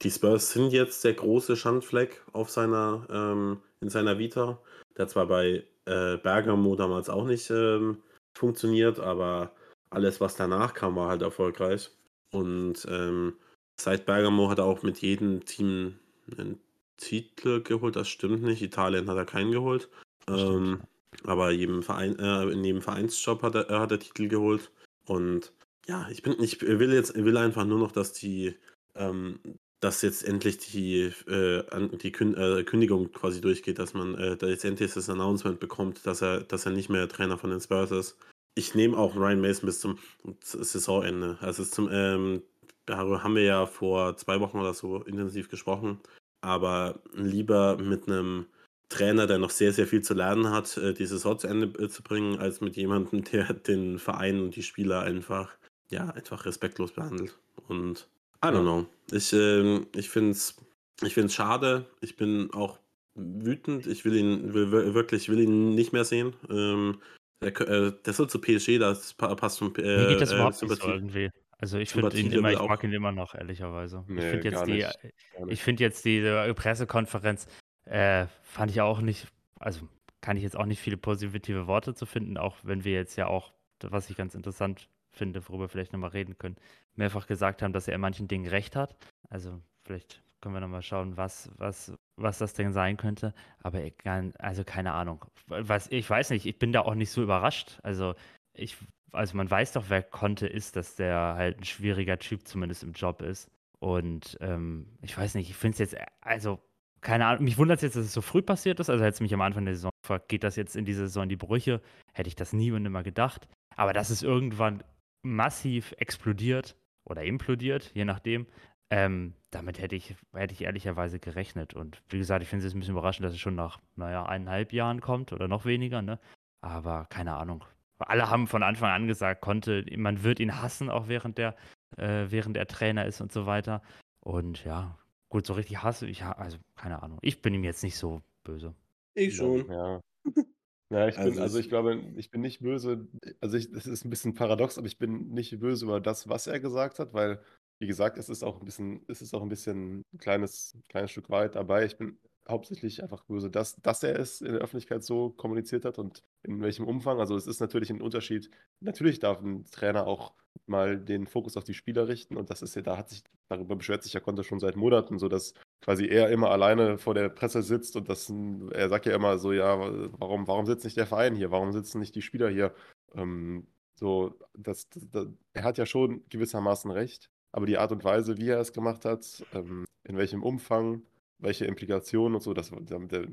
die Spurs sind jetzt der große Schandfleck auf seiner, ähm, in seiner Vita. Der hat zwar bei äh, Bergamo damals auch nicht ähm, funktioniert, aber alles, was danach kam, war halt erfolgreich. Und ähm, seit Bergamo hat er auch mit jedem Team einen Titel geholt. Das stimmt nicht. Italien hat er keinen geholt. Ähm, aber jedem Verein, äh, in jedem Vereinsjob hat er, hat er Titel geholt. Und ja, ich bin, ich will jetzt, will einfach nur noch, dass die, ähm, dass jetzt endlich die, äh, die Kün äh, Kündigung quasi durchgeht, dass man äh, da jetzt endlich das Announcement bekommt, dass er, dass er nicht mehr Trainer von den Spurs ist. Ich nehme auch Ryan Mason bis zum Saisonende. Also zum, ähm, darüber haben wir ja vor zwei Wochen oder so intensiv gesprochen. Aber lieber mit einem Trainer, der noch sehr, sehr viel zu lernen hat, äh, die Saison zu Ende äh, zu bringen, als mit jemandem, der *laughs* den Verein und die Spieler einfach, ja, einfach respektlos behandelt. Und I don't know. Ich, ähm, ich finde es ich find's schade. Ich bin auch wütend. Ich will ihn will, wir- wirklich, will ihn nicht mehr sehen. Ähm, der, äh, der soll zu PSG, das pa- passt zum äh, Mir geht das äh, überhaupt nicht so Sympathie. irgendwie. Also ich finde ihn immer, ich mag ihn immer noch, ehrlicherweise. ich Nee, finde jetzt die, ich finde jetzt diese Pressekonferenz, äh, fand ich auch nicht, also kann ich jetzt auch nicht viele positive Worte zu finden, auch wenn wir jetzt ja auch, was ich ganz interessant finde, worüber wir vielleicht nochmal reden können, mehrfach gesagt haben, dass er in manchen Dingen recht hat. Also vielleicht können wir nochmal schauen, was, was, was das denn sein könnte. Aber egal, also keine Ahnung. Was, ich weiß nicht, ich bin da auch nicht so überrascht. Also ich, also man weiß doch, wer Conte ist, dass der halt ein schwieriger Typ zumindest im Job ist. Und ähm, ich weiß nicht, ich finde es jetzt, also keine Ahnung, mich wundert es jetzt, dass es so früh passiert ist. Also hätte es mich am Anfang der Saison gefragt, geht das jetzt in diese Saison in die Brüche? Hätte ich das nie und nimmer gedacht. Aber dass es irgendwann massiv explodiert oder implodiert, je nachdem, ähm, damit hätte ich, hätte ich ehrlicherweise gerechnet. Und wie gesagt, ich finde es jetzt ein bisschen überraschend, dass es schon nach, naja, eineinhalb Jahren kommt oder noch weniger, ne? Aber keine Ahnung. Alle haben von Anfang an gesagt, konnte, man wird ihn hassen, auch während der, äh, während er Trainer ist und so weiter. Und ja, gut, so richtig hasse ich, also keine Ahnung. Ich bin ihm jetzt nicht so böse. Ich schon. Ja. *laughs* Ja, ich bin, Also also ich glaube, ich bin nicht böse. Also ich, das ist ein bisschen paradox, aber ich bin nicht böse über das, was er gesagt hat, weil, wie gesagt, es ist auch ein bisschen, es ist auch ein bisschen ein kleines, kleines Stück weit dabei. Ich bin hauptsächlich einfach böse, dass, dass er es in der Öffentlichkeit so kommuniziert hat und in welchem Umfang. Also es ist natürlich ein Unterschied. Natürlich darf ein Trainer auch mal den Fokus auf die Spieler richten und das ist ja, da hat sich, darüber beschwert sich ja Conte schon seit Monaten, so dass quasi er immer alleine vor der Presse sitzt und das, er sagt ja immer so, ja, warum, warum sitzt nicht der Verein hier? Warum sitzen nicht die Spieler hier? Ähm, so, das, das, er hat ja schon gewissermaßen recht, aber die Art und Weise, wie er es gemacht hat, ähm, in welchem Umfang, welche Implikationen und so, das,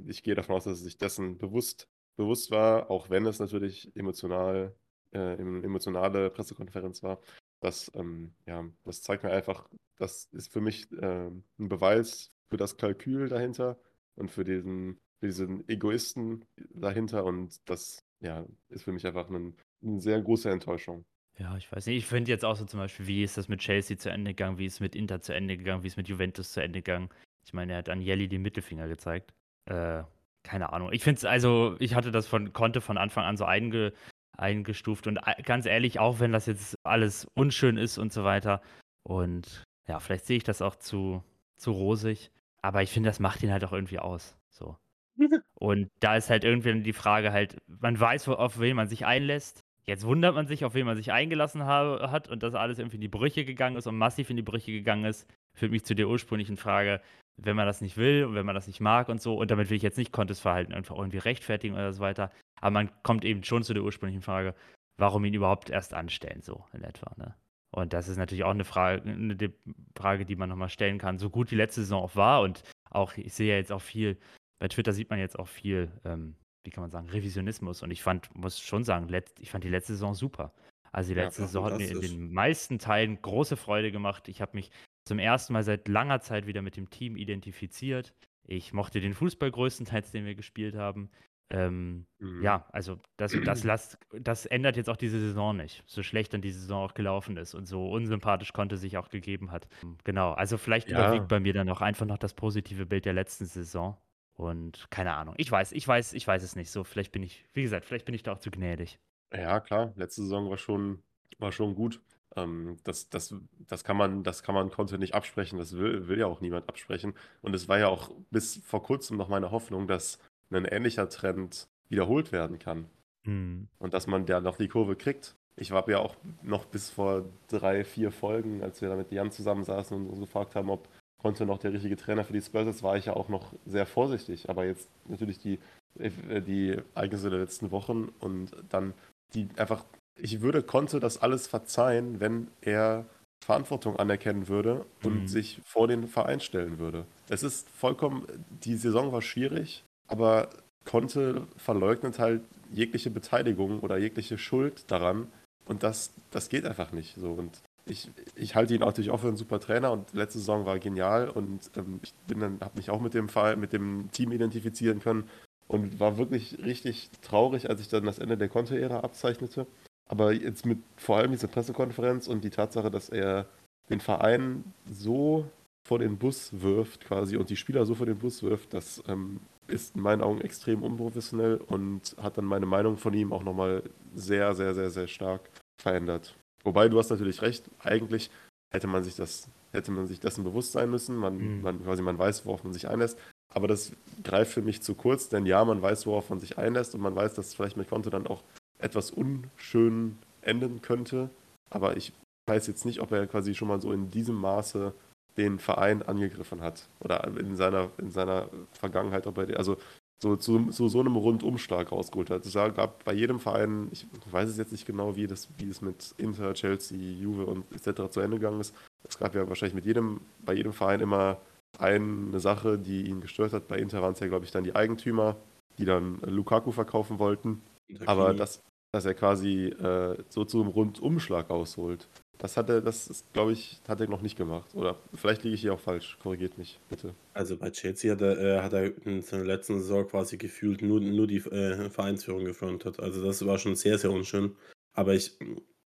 ich gehe davon aus, dass er sich dessen bewusst, bewusst war, auch wenn es natürlich emotional, äh, em- emotionale Pressekonferenz war. Das, ähm, ja, das zeigt mir einfach, das ist für mich ähm, ein Beweis für das Kalkül dahinter und für diesen, für diesen Egoisten dahinter und das ja, ist für mich einfach ein, eine sehr große Enttäuschung. Ja, ich weiß nicht. Ich finde jetzt auch so zum Beispiel, wie ist das mit Chelsea zu Ende gegangen, wie ist es mit Inter zu Ende gegangen, wie ist es mit Juventus zu Ende gegangen. Ich meine, er hat Agnelli den Mittelfinger gezeigt. Äh, keine Ahnung. Ich finde es, also, ich hatte das von, konnte von Anfang an so einge, eingestuft und äh, ganz ehrlich, auch wenn das jetzt alles unschön ist und so weiter und ja, vielleicht sehe ich das auch zu, zu rosig, aber ich finde, das macht ihn halt auch irgendwie aus. So. *laughs* Und da ist halt irgendwie die Frage halt, man weiß, auf wen man sich einlässt. Jetzt wundert man sich, auf wen man sich eingelassen habe, hat und dass alles irgendwie in die Brüche gegangen ist und massiv in die Brüche gegangen ist. Führt mich zu der ursprünglichen Frage, wenn man das nicht will und wenn man das nicht mag und so. Und damit will ich jetzt nicht Contes Verhalten einfach irgendwie rechtfertigen oder so weiter. Aber man kommt eben schon zu der ursprünglichen Frage, warum ihn überhaupt erst anstellen, so in etwa. Ne? Und das ist natürlich auch eine Frage, eine Frage, die man nochmal stellen kann. So gut wie letzte Saison auch war und auch, ich sehe ja jetzt auch viel, bei Twitter sieht man jetzt auch viel, ähm, wie kann man sagen, Revisionismus. Und ich fand, muss schon sagen, ich fand die letzte Saison super. Also die letzte ja, Saison hat mir in den meisten Teilen große Freude gemacht. Ich habe mich zum ersten Mal seit langer Zeit wieder mit dem Team identifiziert. Ich mochte den Fußball größtenteils, den wir gespielt haben. Ähm, mhm. Ja, also das, *clears throat* das, das, das ändert jetzt auch diese Saison nicht. So schlecht dann diese Saison auch gelaufen ist und so unsympathisch konnte sich auch gegeben hat. Genau, also vielleicht ja. überwiegt bei mir dann auch einfach noch das positive Bild der letzten Saison. Und keine Ahnung. Ich weiß, ich weiß, ich weiß es nicht. So, vielleicht bin ich, wie gesagt, vielleicht bin ich da auch zu gnädig. Ja, klar, letzte Saison war schon, war schon gut. Ähm, das, das, das kann man, das kann man Conte nicht absprechen. Das will, will ja auch niemand absprechen. Und es war ja auch bis vor kurzem noch meine Hoffnung, dass ein ähnlicher Trend wiederholt werden kann. Mhm. Und dass man da noch die Kurve kriegt. Ich war ja auch noch bis vor drei, vier Folgen, als wir da mit Jan zusammensaßen und uns gefragt haben, ob Conte noch der richtige Trainer für die Spurs ist, war ich ja auch noch sehr vorsichtig. Aber jetzt natürlich die, äh, die Ereignisse der letzten Wochen und dann die einfach, ich würde Conte das alles verzeihen, wenn er Verantwortung anerkennen würde und mhm. sich vor den Verein stellen würde. Es ist vollkommen, die Saison war schwierig, aber Conte verleugnet halt jegliche Beteiligung oder jegliche Schuld daran. Und das, das geht einfach nicht. So. Und ich, ich halte ihn natürlich auch für einen super Trainer und letzte Saison war genial und ähm, ich bin dann, habe mich auch mit dem Fall, mit dem Team identifizieren können und war wirklich richtig traurig, als ich dann das Ende der Conte-Ära abzeichnete. Aber jetzt mit vor allem dieser Pressekonferenz und die Tatsache, dass er den Verein so vor den Bus wirft quasi und die Spieler so vor den Bus wirft, das ähm, ist in meinen Augen extrem unprofessionell und hat dann meine Meinung von ihm auch nochmal sehr, sehr, sehr, sehr stark verändert. Wobei du hast natürlich recht, eigentlich hätte man sich das, hätte man sich dessen bewusst sein müssen. Man, mhm. man, quasi man weiß, worauf man sich einlässt. Aber das greift für mich zu kurz, denn ja, man weiß, worauf man sich einlässt und man weiß, dass vielleicht mit Konto dann auch etwas unschön enden könnte. Aber ich weiß jetzt nicht, ob er quasi schon mal so in diesem Maße den Verein angegriffen hat. Oder in seiner, in seiner Vergangenheit, ob er, also so zu so, so einem Rundumschlag rausgeholt hat. Es gab bei jedem Verein, ich weiß es jetzt nicht genau, wie das, wie es mit Inter, Chelsea, Juve und etc. zu Ende gegangen ist. Es gab ja wahrscheinlich mit jedem, bei jedem Verein immer eine Sache, die ihn gestört hat. Bei Inter waren es ja, glaube ich, dann die Eigentümer, die dann Lukaku verkaufen wollten. Aber dass, dass er quasi äh, so zu einem Rundumschlag ausholt, das hat er, das ist, glaube ich, hat er noch nicht gemacht. Oder vielleicht liege ich hier auch falsch. Korrigiert mich, bitte. Also bei Chelsea hat er, äh, hat er in seiner letzten Saison quasi gefühlt nur, nur die äh, Vereinsführung gefrontet. Also das war schon sehr, sehr unschön. Aber ich,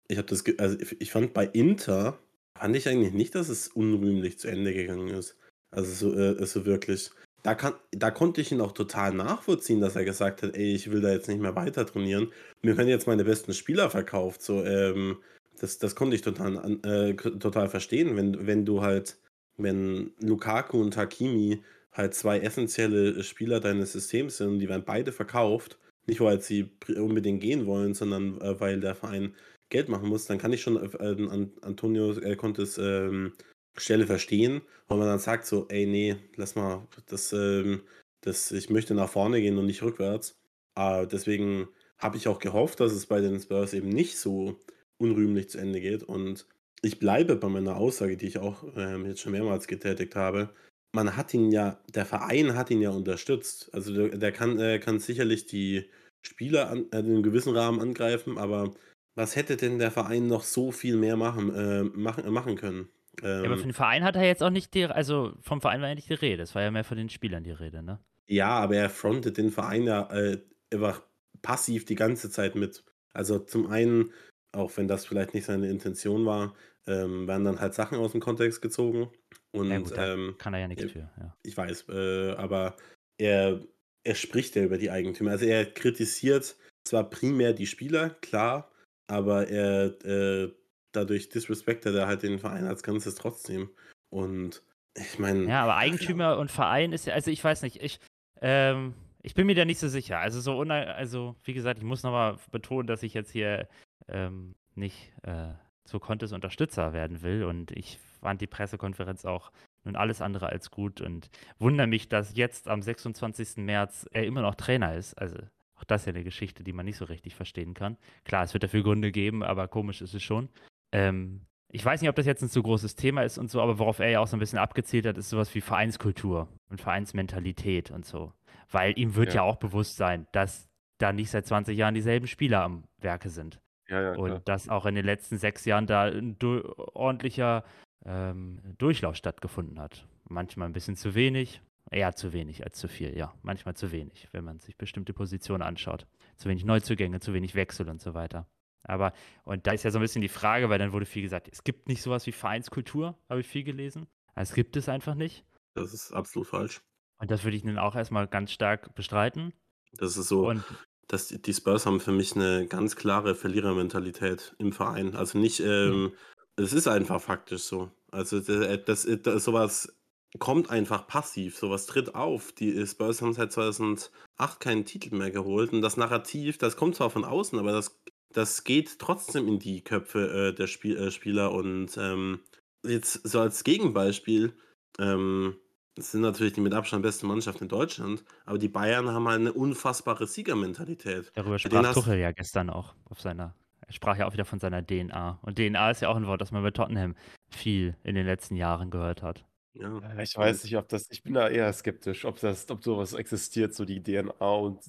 ich habe das, also ich fand bei Inter, fand ich eigentlich nicht, dass es unrühmlich zu Ende gegangen ist. Also so, äh, so wirklich. Da, kann, da konnte ich ihn auch total nachvollziehen, dass er gesagt hat, ey, ich will da jetzt nicht mehr weiter trainieren. Mir werden jetzt meine besten Spieler verkauft. So, ähm, das, das konnte ich total, äh, total verstehen, wenn, wenn du halt, wenn Lukaku und Hakimi halt zwei essentielle Spieler deines Systems sind und die werden beide verkauft, nicht weil sie unbedingt gehen wollen, sondern äh, weil der Verein Geld machen muss, dann kann ich schon äh, an Antonio äh, Contes ähm, Stelle verstehen, weil man dann sagt so, ey, nee, lass mal, das, ähm, das, ich möchte nach vorne gehen und nicht rückwärts. Äh, deswegen habe ich auch gehofft, dass es bei den Spurs eben nicht so unrühmlich zu Ende geht. Und ich bleibe bei meiner Aussage, die ich auch ähm, jetzt schon mehrmals getätigt habe. Man hat ihn ja, der Verein hat ihn ja unterstützt. Also der, der kann, äh, kann sicherlich die Spieler an, äh, in einem gewissen Rahmen angreifen, aber was hätte denn der Verein noch so viel mehr machen, äh, machen, machen können? Ähm, ja, aber für den Verein hat er jetzt auch nicht die, also vom Verein war ja nicht die Rede, es war ja mehr von den Spielern die Rede, ne? Ja, aber er frontet den Verein ja äh, einfach passiv die ganze Zeit mit. Also zum einen auch wenn das vielleicht nicht seine Intention war, ähm, werden dann halt Sachen aus dem Kontext gezogen. Und ja, gut, ähm, kann er ja nichts für. Ja. Ich weiß, äh, aber er, er spricht ja über die Eigentümer. Also er kritisiert zwar primär die Spieler, klar, aber er äh, dadurch disrespektet er halt den Verein als Ganzes trotzdem. Und ich meine. Ja, aber Eigentümer und Verein ist ja, also ich weiß nicht, ich, ähm, ich bin mir da nicht so sicher. Also so, also wie gesagt, ich muss nochmal betonen, dass ich jetzt hier ähm, nicht äh, zu Contes Unterstützer werden will. Und ich fand die Pressekonferenz auch und alles andere als gut und wundere mich, dass jetzt am 26. März er immer noch Trainer ist. Also auch das ist ja eine Geschichte, die man nicht so richtig verstehen kann. Klar, es wird dafür Gründe geben, aber komisch ist es schon. Ähm, ich weiß nicht, ob das jetzt ein zu großes Thema ist und so, aber worauf er ja auch so ein bisschen abgezielt hat, ist sowas wie Vereinskultur und Vereinsmentalität und so. Weil ihm wird ja, Ja. auch bewusst sein, dass da nicht seit 20 Jahren dieselben Spieler am Werke sind. Ja, ja, klar. Und dass auch in den letzten sechs Jahren da ein du ordentlicher ähm, Durchlauf stattgefunden hat. Manchmal ein bisschen zu wenig, eher zu wenig als zu viel, ja. Manchmal zu wenig, wenn man sich bestimmte Positionen anschaut. Zu wenig Neuzugänge, zu wenig Wechsel und so weiter. Aber, und da ist ja so ein bisschen die Frage, weil dann wurde viel gesagt, es gibt nicht sowas wie Vereinskultur, habe ich viel gelesen. Es gibt es einfach nicht. Das ist absolut falsch. Und das würde ich nun auch erstmal ganz stark bestreiten. Das ist so, Und dass die, die Spurs haben für mich eine ganz klare Verlierermentalität im Verein. Also nicht, ähm, es ist einfach faktisch so. Also das, das, das, sowas kommt einfach passiv, sowas tritt auf. Die Spurs haben seit 2008 keinen Titel mehr geholt und das Narrativ, das kommt zwar von außen, aber das, das geht trotzdem in die Köpfe äh, der Spiel, äh, Spieler und ähm, jetzt so als Gegenbeispiel, ähm, das sind natürlich die mit Abstand beste Mannschaft in Deutschland, aber die Bayern haben halt eine unfassbare Siegermentalität. darüber sprach Tuchel ja gestern auch auf seiner, er sprach ja auch wieder von seiner DNA. Und DNA ist ja auch ein Wort, das man bei Tottenham viel in den letzten Jahren gehört hat. Ja. Ja, Ich weiß nicht, ob das, ich bin da eher skeptisch, ob das, ob sowas existiert, so die DNA und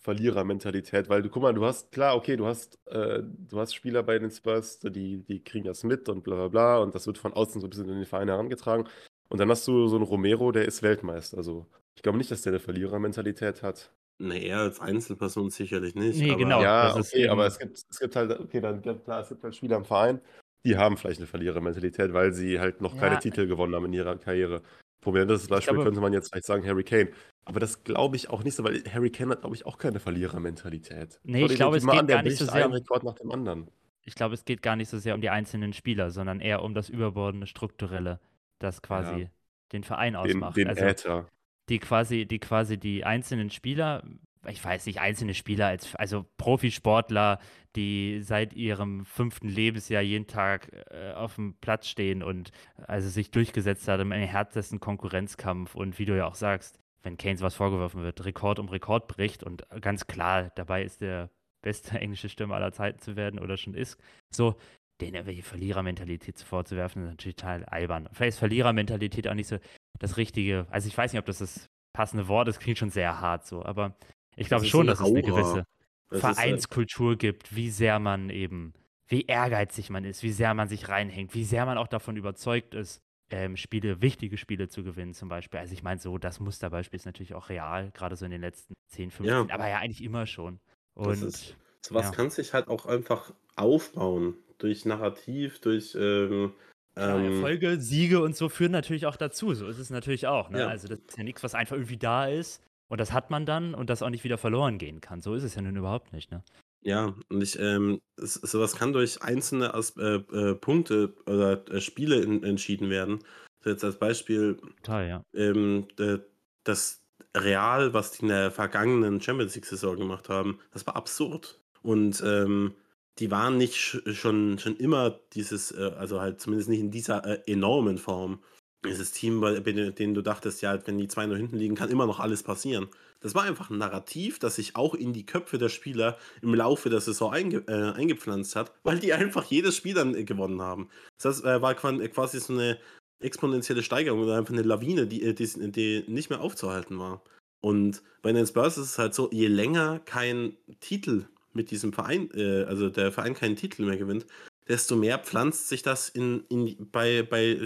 Verlierermentalität, weil du, guck mal, du hast, klar, okay, du hast, äh, du hast Spieler bei den Spurs, die, die kriegen das mit und bla bla bla und das wird von außen so ein bisschen in den Verein herangetragen. Und dann hast du so einen Romero, der ist Weltmeister. Also ich glaube nicht, dass der eine Verlierermentalität hat. Nee, er als Einzelperson sicherlich nicht. Nee, aber genau. ja, das ist okay, aber eben- es gibt, es gibt halt, okay, dann klar, es gibt halt Spieler im Verein, die haben vielleicht eine Verlierermentalität, weil sie halt noch keine Ja. titel gewonnen haben in ihrer Karriere. Prominentes Beispiel glaube- könnte man jetzt vielleicht sagen Harry Kane. Aber das glaube ich auch nicht so, weil Harry Kane hat, glaube ich, auch keine Verlierermentalität. Nee, ich den glaube, es geht an, gar nicht so sehr einen um- Rekord nach dem anderen. Ich glaube, es geht gar nicht so sehr um die einzelnen Spieler, sondern eher um das überbordene Strukturelle, das quasi Ja. den Verein Den, ausmacht. den also Äther. die quasi, die quasi die einzelnen Spieler, ich weiß nicht, einzelne Spieler als also Profisportler, die seit ihrem fünften Lebensjahr jeden Tag äh, auf dem Platz stehen und also sich durchgesetzt hat im härtesten Konkurrenzkampf. Und wie du ja auch sagst, wenn Keynes was vorgeworfen wird, Rekord um Rekord bricht und ganz klar dabei ist der beste *laughs* englische Stürmer aller Zeiten zu werden oder schon ist, so denen irgendwelche Verlierermentalität vorzuwerfen, ist natürlich total albern. Vielleicht ist Verlierermentalität auch nicht so das richtige, also ich weiß nicht, ob das das passende Wort ist, klingt schon sehr hart so, aber ich glaube schon, dass es eine gewisse Das Vereinskultur gibt, wie sehr man eben, wie ehrgeizig man ist, wie sehr man sich reinhängt, wie sehr man auch davon überzeugt ist, ähm, Spiele, wichtige Spiele zu gewinnen zum Beispiel. Also ich meine so, das Musterbeispiel ist natürlich auch real, gerade so in den letzten 10, 15, Ja. aber ja eigentlich immer schon. Und ist- Sowas Ja. kann sich halt auch einfach aufbauen. Durch Narrativ, durch ähm, ähm, Erfolge, Siege und so führen natürlich auch dazu. So ist es natürlich auch. Ne? Ja. Also das ist ja nichts, was einfach irgendwie da ist und das hat man dann und das auch nicht wieder verloren gehen kann. So ist es ja nun überhaupt nicht. Ne? Ja, und ich, ähm, sowas kann durch einzelne As äh, äh, Punkte oder äh, Spiele in, entschieden werden. So jetzt als Beispiel, Total, ja. ähm, äh, das Real, was die in der vergangenen Champions League-Saison gemacht haben, das war absurd. Und ähm, die waren nicht sch schon, schon immer dieses, äh, also halt zumindest nicht in dieser äh, enormen Form. Dieses Team, bei dem du dachtest, ja, wenn die zwei nur hinten liegen, kann immer noch alles passieren. Das war einfach ein Narrativ, das sich auch in die Köpfe der Spieler im Laufe der Saison einge äh, eingepflanzt hat, weil die einfach jedes Spiel dann äh, gewonnen haben. Das äh, war äh, quasi so eine exponentielle Steigerung oder einfach eine Lawine, die, äh, die, die nicht mehr aufzuhalten war. Und bei den Spurs ist es halt so, je länger kein Titel mit diesem Verein, äh, also der Verein keinen Titel mehr gewinnt, desto mehr pflanzt sich das in, in, bei, bei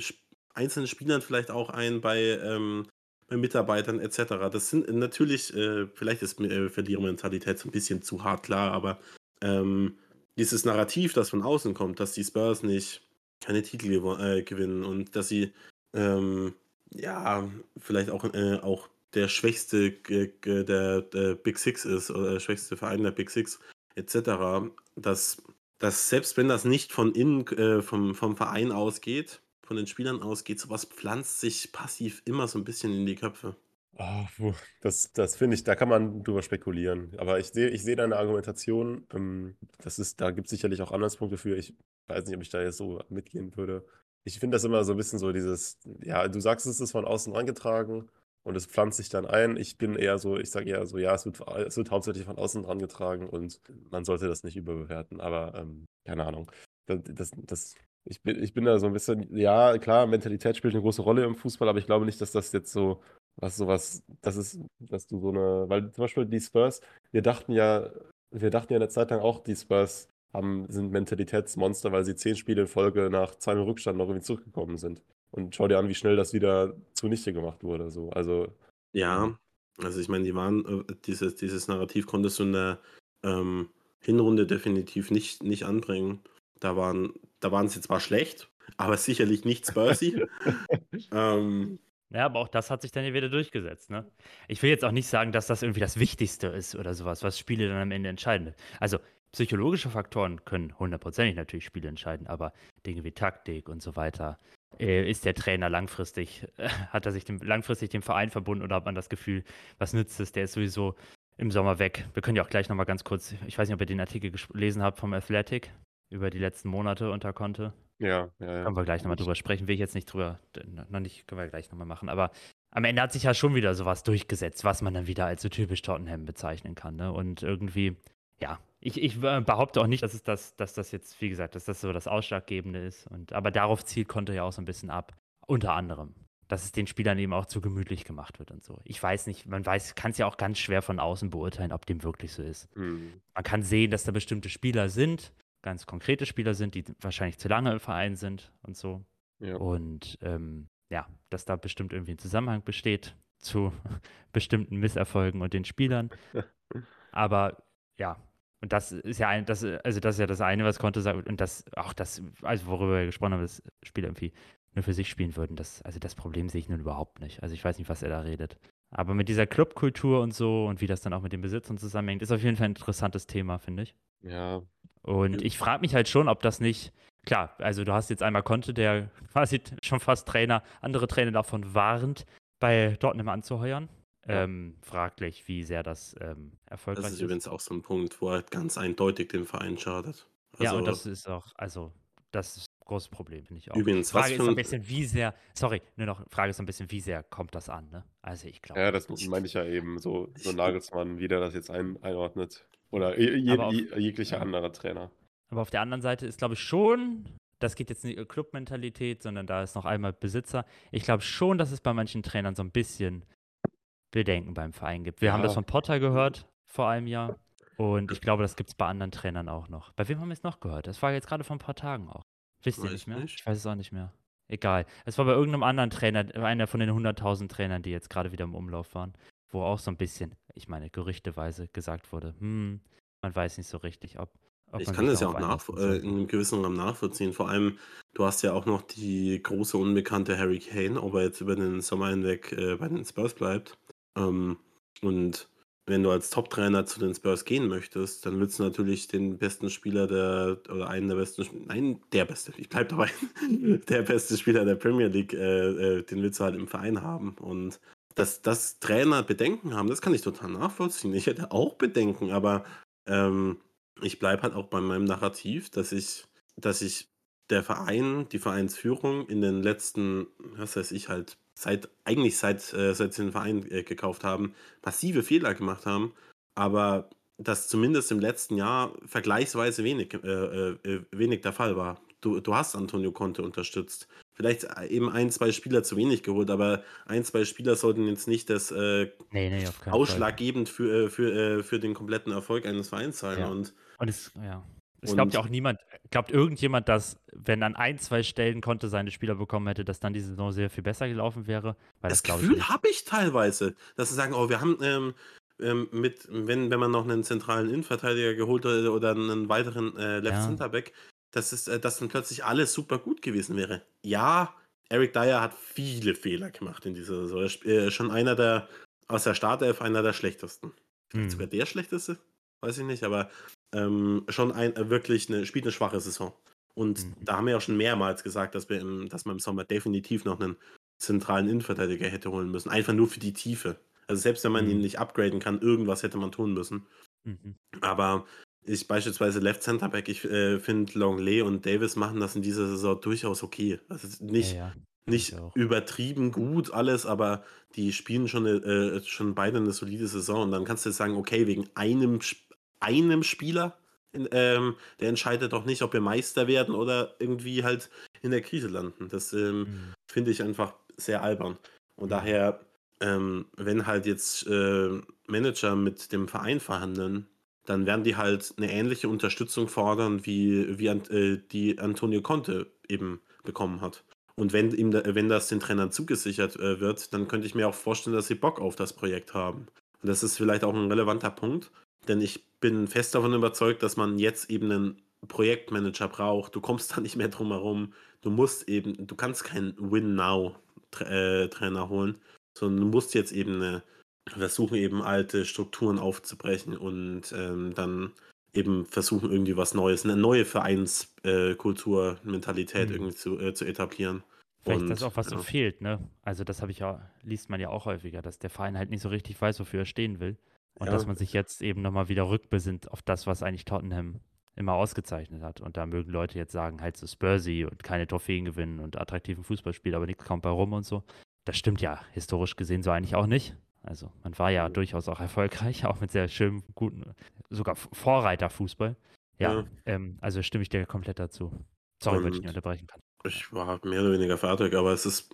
einzelnen Spielern vielleicht auch ein, bei, ähm, bei Mitarbeitern etc. Das sind natürlich, äh, vielleicht ist äh, Verlierermentalität so ein bisschen zu hart, klar, aber ähm, dieses Narrativ, das von außen kommt, dass die Spurs nicht keine Titel äh, gewinnen und dass sie ähm, ja vielleicht auch, äh, auch der schwächste der, der Big Six ist oder der schwächste Verein der Big Six etc., dass, dass selbst wenn das nicht von innen äh, vom, vom Verein ausgeht, von den Spielern ausgeht, sowas pflanzt sich passiv immer so ein bisschen in die Köpfe. Puh, das, das finde ich, da kann man drüber spekulieren. Aber ich sehe ich sehe deine Argumentation. Ähm, das ist, da gibt es sicherlich auch Anhaltspunkte für. Ich weiß nicht, ob ich da jetzt so mitgehen würde. ich finde das immer so ein bisschen so dieses, ja, du sagst, es ist von außen angetragen und es pflanzt sich dann ein. Ich bin eher so, ich sage eher so, ja, es wird, es wird hauptsächlich von außen herangetragen und man sollte das nicht überbewerten, aber ähm, keine Ahnung. Das, das, das, ich, bin, ich bin da so ein bisschen, ja, klar, Mentalität spielt eine große Rolle im Fußball, aber ich glaube nicht, dass das jetzt so, was sowas, das ist, dass du so eine, weil zum Beispiel die Spurs, wir dachten ja, wir dachten ja eine Zeit lang auch, die Spurs haben, sind Mentalitätsmonster, weil sie zehn Spiele in Folge nach zweimal Rückstand noch irgendwie zurückgekommen sind. Und schau dir an, wie schnell das wieder zunichte gemacht wurde. So. Also, Ja, also ich meine, die waren, äh, dieses, dieses Narrativ konntest du in der ähm, Hinrunde definitiv nicht, nicht anbringen. Da waren, da waren sie zwar schlecht, aber sicherlich nicht Spursy. *laughs* ähm, Ja, aber auch das hat sich dann ja wieder durchgesetzt, ne? Ich will jetzt auch nicht sagen, dass das irgendwie das Wichtigste ist oder sowas, was Spiele dann am Ende entscheiden. Also psychologische Faktoren können hundertprozentig natürlich Spiele entscheiden, aber Dinge wie Taktik und so weiter. Äh, ist der Trainer langfristig, äh, *laughs* hat er sich dem, langfristig dem Verein verbunden oder hat man das Gefühl, was nützt es? Der ist sowieso im Sommer weg. Wir können ja auch gleich nochmal ganz kurz, ich weiß nicht, ob ihr den Artikel gelesen habt vom Athletic über die letzten Monate unter Conte. ja, ja, ja. Können wir gleich nochmal drüber sprechen, will ich jetzt nicht drüber, noch nicht, können wir gleich nochmal machen. Aber am Ende hat sich ja schon wieder sowas durchgesetzt, was man dann wieder als so typisch Tottenham bezeichnen kann. Ne? Und irgendwie, ja, ich, ich äh, behaupte auch nicht, dass, es das, dass das jetzt, wie gesagt, dass das so das Ausschlaggebende ist. Und, aber darauf zielt Conte ja auch so ein bisschen ab. Unter anderem. Dass es den Spielern eben auch zu gemütlich gemacht wird und so. Ich weiß nicht, man weiß, kann es ja auch ganz schwer von außen beurteilen, ob dem wirklich so ist. Hm. Man kann sehen, dass da bestimmte Spieler sind, ganz konkrete Spieler sind, die wahrscheinlich zu lange im Verein sind und so. Ja. Und ähm, ja, dass da bestimmt irgendwie ein Zusammenhang besteht *laughs* zu *laughs* bestimmten Misserfolgen und den Spielern. *laughs* Aber ja, und das ist ja ein, das, also das ist ja das eine, was Conte sagt, und das, auch das, also worüber wir gesprochen haben, dass Spieler irgendwie nur für sich spielen würden, das, also das Problem sehe ich nun überhaupt nicht. Also ich weiß nicht, was er da redet. Aber mit dieser Clubkultur und so und wie das dann auch mit den Besitzern zusammenhängt, ist auf jeden Fall ein interessantes Thema, finde ich. Ja, Und ich frage mich halt schon, ob das nicht, klar, also du hast jetzt einmal Conte, der *laughs* quasi schon fast Trainer, andere Trainer davon warnt, bei Tottenham anzuheuern. Ja. Ähm, fraglich, wie sehr das ähm, erfolgreich das ist. ist übrigens auch so ein Punkt, wo er ganz eindeutig dem Verein schadet. Also, ja, und das ist auch, also, das ist ein großes Problem, finde ich auch. Übrigens, was Frage für ist so ein bisschen, wie sehr, sorry, nur noch, Frage ist so ein bisschen, wie sehr kommt das an, ne? Also ich glaube. ja, das meine ich ja eben, so, so Nagelsmann, wie der das jetzt ein, einordnet. Oder je, auf- je, jeglicher ja. anderer Trainer. Aber auf der anderen Seite ist, glaube ich, schon, das geht jetzt nicht um Clubmentalität, sondern da ist noch einmal Besitzer. Ich glaube schon, dass es bei manchen Trainern so ein bisschen Bedenken beim Verein gibt. Wir haben Ja. das von Potter gehört vor einem Jahr. Und ich glaube, das gibt es bei anderen Trainern auch noch. Bei wem haben wir es noch gehört? Das war jetzt gerade vor ein paar Tagen auch. Wisst ihr nicht mehr? nicht. Ich weiß es auch nicht mehr. Egal. Es war bei irgendeinem anderen Trainer, einer von den 100.000 Trainern, die jetzt gerade wieder im Umlauf waren, wo auch so ein bisschen, ich meine, gerüchteweise gesagt wurde, hm, man weiß nicht so richtig, ob. ob Ich kann das ja auch nach, äh, in einem gewissen Rahmen nachvollziehen. Vor allem, du hast ja auch noch die große unbekannte Harry Kane, ob er jetzt über den Sommer hinweg äh, bei den Spurs bleibt. Ähm, und wenn du als Top-Trainer zu den Spurs gehen möchtest, dann willst du natürlich den besten Spieler der, oder einen der besten, nein, der beste, ich bleib dabei, *laughs* der beste Spieler der Premier League, äh, äh, den willst du halt im Verein haben. Und dass, dass Trainer Bedenken haben, das kann ich total nachvollziehen. Ich hätte auch Bedenken, aber ähm, ich bleibe halt auch bei meinem Narrativ, dass ich, dass ich der Verein, die Vereinsführung in den letzten, was weiß ich halt, seit, eigentlich seit, äh, seit sie den Verein äh, gekauft haben, massive Fehler gemacht haben, aber das zumindest im letzten Jahr vergleichsweise wenig, äh, äh, wenig der Fall war. Du, du hast Antonio Conte unterstützt. Vielleicht eben ein, zwei Spieler zu wenig geholt, aber ein, zwei Spieler sollten jetzt nicht das äh, Nee, nee, keinen Fall. ausschlaggebend für, äh, für, äh, für den kompletten Erfolg eines Vereins sein. Ja. Und Und es, ja. Es glaubt ja auch niemand, glaubt irgendjemand, dass, wenn an ein, zwei Stellen konnte seine Spieler bekommen hätte, dass dann die Saison sehr viel besser gelaufen wäre? Weil das ich Gefühl habe ich teilweise, dass sie sagen, oh, wir haben ähm, ähm, mit, wenn, wenn man noch einen zentralen Innenverteidiger geholt oder, oder einen weiteren äh, Left Ja. Centerback, dass, es, äh, dass dann plötzlich alles super gut gewesen wäre. Ja, Eric Dyer hat viele Fehler gemacht in dieser Saison. Er ist äh, schon einer der, aus der Startelf, einer der schlechtesten. Vielleicht Hm. sogar der schlechteste, weiß ich nicht, aber ähm, schon ein, äh, wirklich eine, spielt eine schwache Saison. Und Mhm. da haben wir ja schon mehrmals gesagt, dass, wir im, dass man im Sommer definitiv noch einen zentralen Innenverteidiger hätte holen müssen. Einfach nur für die Tiefe. Also selbst wenn man Mhm. ihn nicht upgraden kann, irgendwas hätte man tun müssen. Mhm. Aber ich beispielsweise Left Center Back, ich äh, finde Longley und Davis machen das in dieser Saison durchaus okay. Also nicht, Ja, ja. nicht übertrieben gut alles, aber die spielen schon, äh, schon beide eine solide Saison. Und dann kannst du jetzt sagen, okay, wegen einem, einem Spieler, in, ähm, der entscheidet doch nicht, ob wir Meister werden oder irgendwie halt in der Krise landen. Das ähm, Mhm. finde ich einfach sehr albern. Und Mhm. daher, ähm, wenn halt jetzt äh, Manager mit dem Verein verhandeln, dann werden die halt eine ähnliche Unterstützung fordern, wie, wie äh, die Antonio Conte eben bekommen hat. Und wenn, ihm wenn das den Trainern zugesichert äh, wird, dann könnte ich mir auch vorstellen, dass sie Bock auf das Projekt haben. Und das ist vielleicht auch ein relevanter Punkt, denn ich bin fest davon überzeugt, dass man jetzt eben einen Projektmanager braucht. Du kommst *laughs* da nicht mehr drum herum. Du musst eben, du kannst keinen Win-Now-Trainer holen, sondern du musst jetzt eben eine, versuchen, eben alte Strukturen aufzubrechen und ähm, dann eben versuchen, irgendwie was Neues, eine neue Vereinskultur, Mentalität Mhm. irgendwie zu, äh, zu etablieren. Vielleicht Und, das auch, was so ja. fehlt, ne? Also das habe ich ja, liest man ja auch häufiger, dass der Verein halt nicht so richtig weiß, wofür er stehen will. Und Ja. dass man sich jetzt eben nochmal wieder rückbesinnt auf das, was eigentlich Tottenham immer ausgezeichnet hat. Und da mögen Leute jetzt sagen, halt so Spursy und keine Trophäen gewinnen und attraktiven Fußballspiel, aber nichts kommt bei rum und so. Das stimmt ja historisch gesehen so eigentlich auch nicht. Also man war ja Mhm. durchaus auch erfolgreich, *laughs* auch mit sehr schönem, guten, sogar Vorreiterfußball. Ja, Ja. Ähm, also stimme ich dir komplett dazu. Sorry, wenn ich nicht unterbrechen kann. Ich war mehr oder weniger fertig, aber es ist.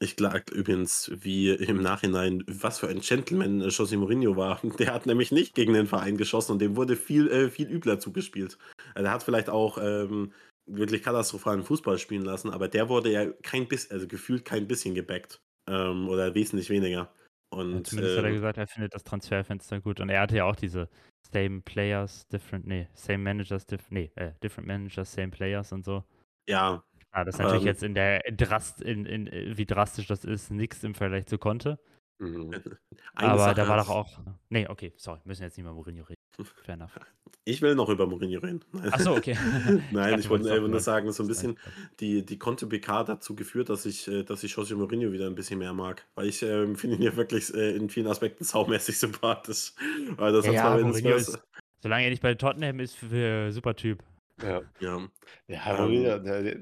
Ich klag übrigens, wie im Nachhinein, was für ein Gentleman äh, José Mourinho war. *laughs* Der hat nämlich nicht gegen den Verein geschossen und dem wurde viel, äh, viel übler zugespielt. Also er hat vielleicht auch ähm, wirklich katastrophalen Fußball spielen lassen, aber der wurde ja kein bisschen, also gefühlt kein bisschen gebackt. Ähm, oder wesentlich weniger. Ja, Und zumindest hat er ähm, gesagt, er findet das Transferfenster gut. Und er hatte ja auch diese Same Players, different, nee, Same Managers, diff, nee, äh, different Managers, Same Players und so. ja, Ah, das ist natürlich ähm, jetzt in der Drast, in, in, äh, wie drastisch das ist, nichts im Vergleich zu Conte. Mhm. *laughs* Aber Sache da war doch auch. Nee, okay, sorry, müssen jetzt nicht mehr Mourinho reden. Fair enough. Ich will noch über Mourinho reden. Achso, okay. *laughs* Nein, ich du wollte äh, nur sagen, so ein bisschen, die, die Conte PK dazu geführt, dass ich, äh, dass ich José Mourinho wieder ein bisschen mehr mag. Weil ich ähm, finde ihn ja wirklich äh, in vielen Aspekten saumäßig *laughs* sympathisch. Weil das Ja, hat ja, Mourinho ist- Solange er nicht bei Tottenham ist, für super Typ. Ja. ja, Ja, Ähm, Mourinho, der-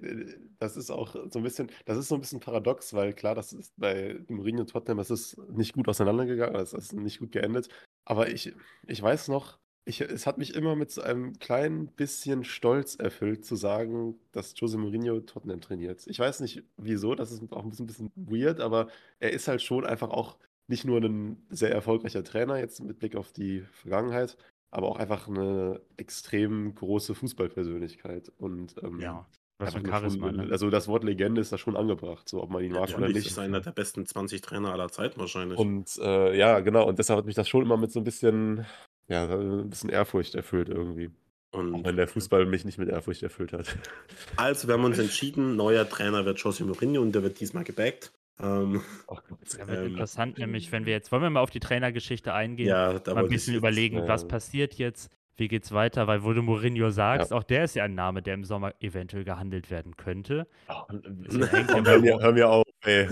das ist auch so ein bisschen, das ist so ein bisschen paradox, weil klar, das ist bei Mourinho und Tottenham, das ist nicht gut auseinandergegangen, das ist nicht gut geendet. Aber ich, ich weiß noch, ich, es hat mich immer mit so einem kleinen bisschen Stolz erfüllt, zu sagen, dass Jose Mourinho Tottenham trainiert. Ich weiß nicht wieso, das ist auch ein bisschen, bisschen weird, aber er ist halt schon einfach auch nicht nur ein sehr erfolgreicher Trainer, jetzt mit Blick auf die Vergangenheit, aber auch einfach eine extrem große Fußballpersönlichkeit. Und ähm, Ja. Was für Charisma, schon, ne? Also das Wort Legende ist da schon angebracht, so ob man ihn mag oder nicht. ist er einer der besten 20 Trainer aller Zeiten wahrscheinlich. Und äh, ja, genau, und deshalb hat mich das schon immer mit so ein bisschen, ja, ein bisschen Ehrfurcht erfüllt irgendwie. Auch Und wenn der Fußball mich nicht mit Ehrfurcht erfüllt hat. *laughs* also, wir haben uns entschieden, neuer Trainer wird José Mourinho und der wird diesmal gebackt. Ähm, Gott. Ja, wird Ähm, interessant, nämlich, wenn wir jetzt, wollen wir mal auf die Trainergeschichte eingehen? ja, da mal ein bisschen jetzt- überlegen, äh, was passiert jetzt, wie geht's weiter, weil wo du Mourinho sagst, auch der ist ja ein Name, der im Sommer eventuell gehandelt werden könnte. Oh, *laughs* hängt komm, immer hör, mir, hoch. hör mir auf, ey.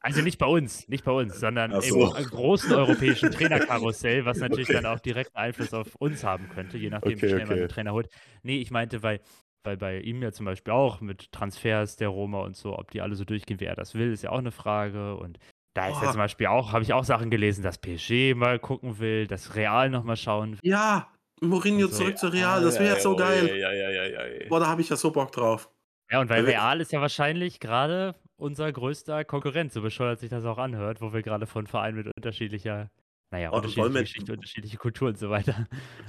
Also nicht bei uns, nicht bei uns, sondern Ach im so. großen europäischen Trainerkarussell, was natürlich dann auch direkt Einfluss auf uns haben könnte, je nachdem, wie Okay, schnell man okay. einen Trainer holt. Nee, ich meinte, weil, weil bei ihm ja zum Beispiel auch mit Transfers der Roma und so, ob die alle so durchgehen, wie er das will, ist ja auch eine Frage. Und da ist ja Oh. zum Beispiel auch, habe ich auch Sachen gelesen, dass PSG mal gucken will, dass Real nochmal schauen will. Ja, Mourinho Also, zurück zu Real, das wäre jetzt so geil. Ja, ja, ja, ja, ja. Boah, da habe ich ja so Bock drauf. Ja, und weil Also- Real ist ja wahrscheinlich gerade unser größter Konkurrent, so bescheuert sich das auch anhört, wo wir gerade von Vereinen mit unterschiedlicher, naja, unterschiedliche wollen wir- Geschichte, unterschiedliche Kultur und so weiter.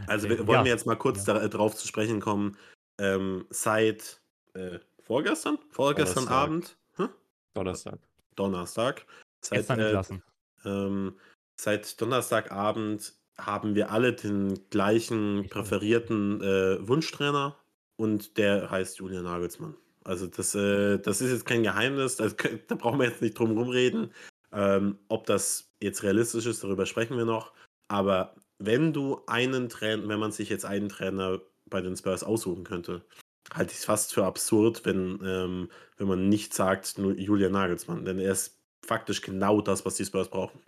Also wir, *laughs* wollen Ja. wir jetzt mal kurz Ja. da, drauf zu sprechen kommen. Ähm, seit äh, vorgestern? Vorgestern Donnerstag. Abend? Hm? Donnerstag. Donnerstag. Seit, Gestern äh, ähm, seit Donnerstagabend haben wir alle den gleichen präferierten äh, Wunschtrainer und der heißt Julian Nagelsmann. Also das, äh, das ist jetzt kein Geheimnis, das, da brauchen wir jetzt nicht drum rumreden. Ähm, ob das jetzt realistisch ist, darüber sprechen wir noch. Aber wenn du einen Trainer, wenn man sich jetzt einen Trainer bei den Spurs aussuchen könnte, halte ich es fast für absurd, wenn, ähm, wenn man nicht sagt, nur Julian Nagelsmann. Denn er ist faktisch genau das, was die Spurs brauchen.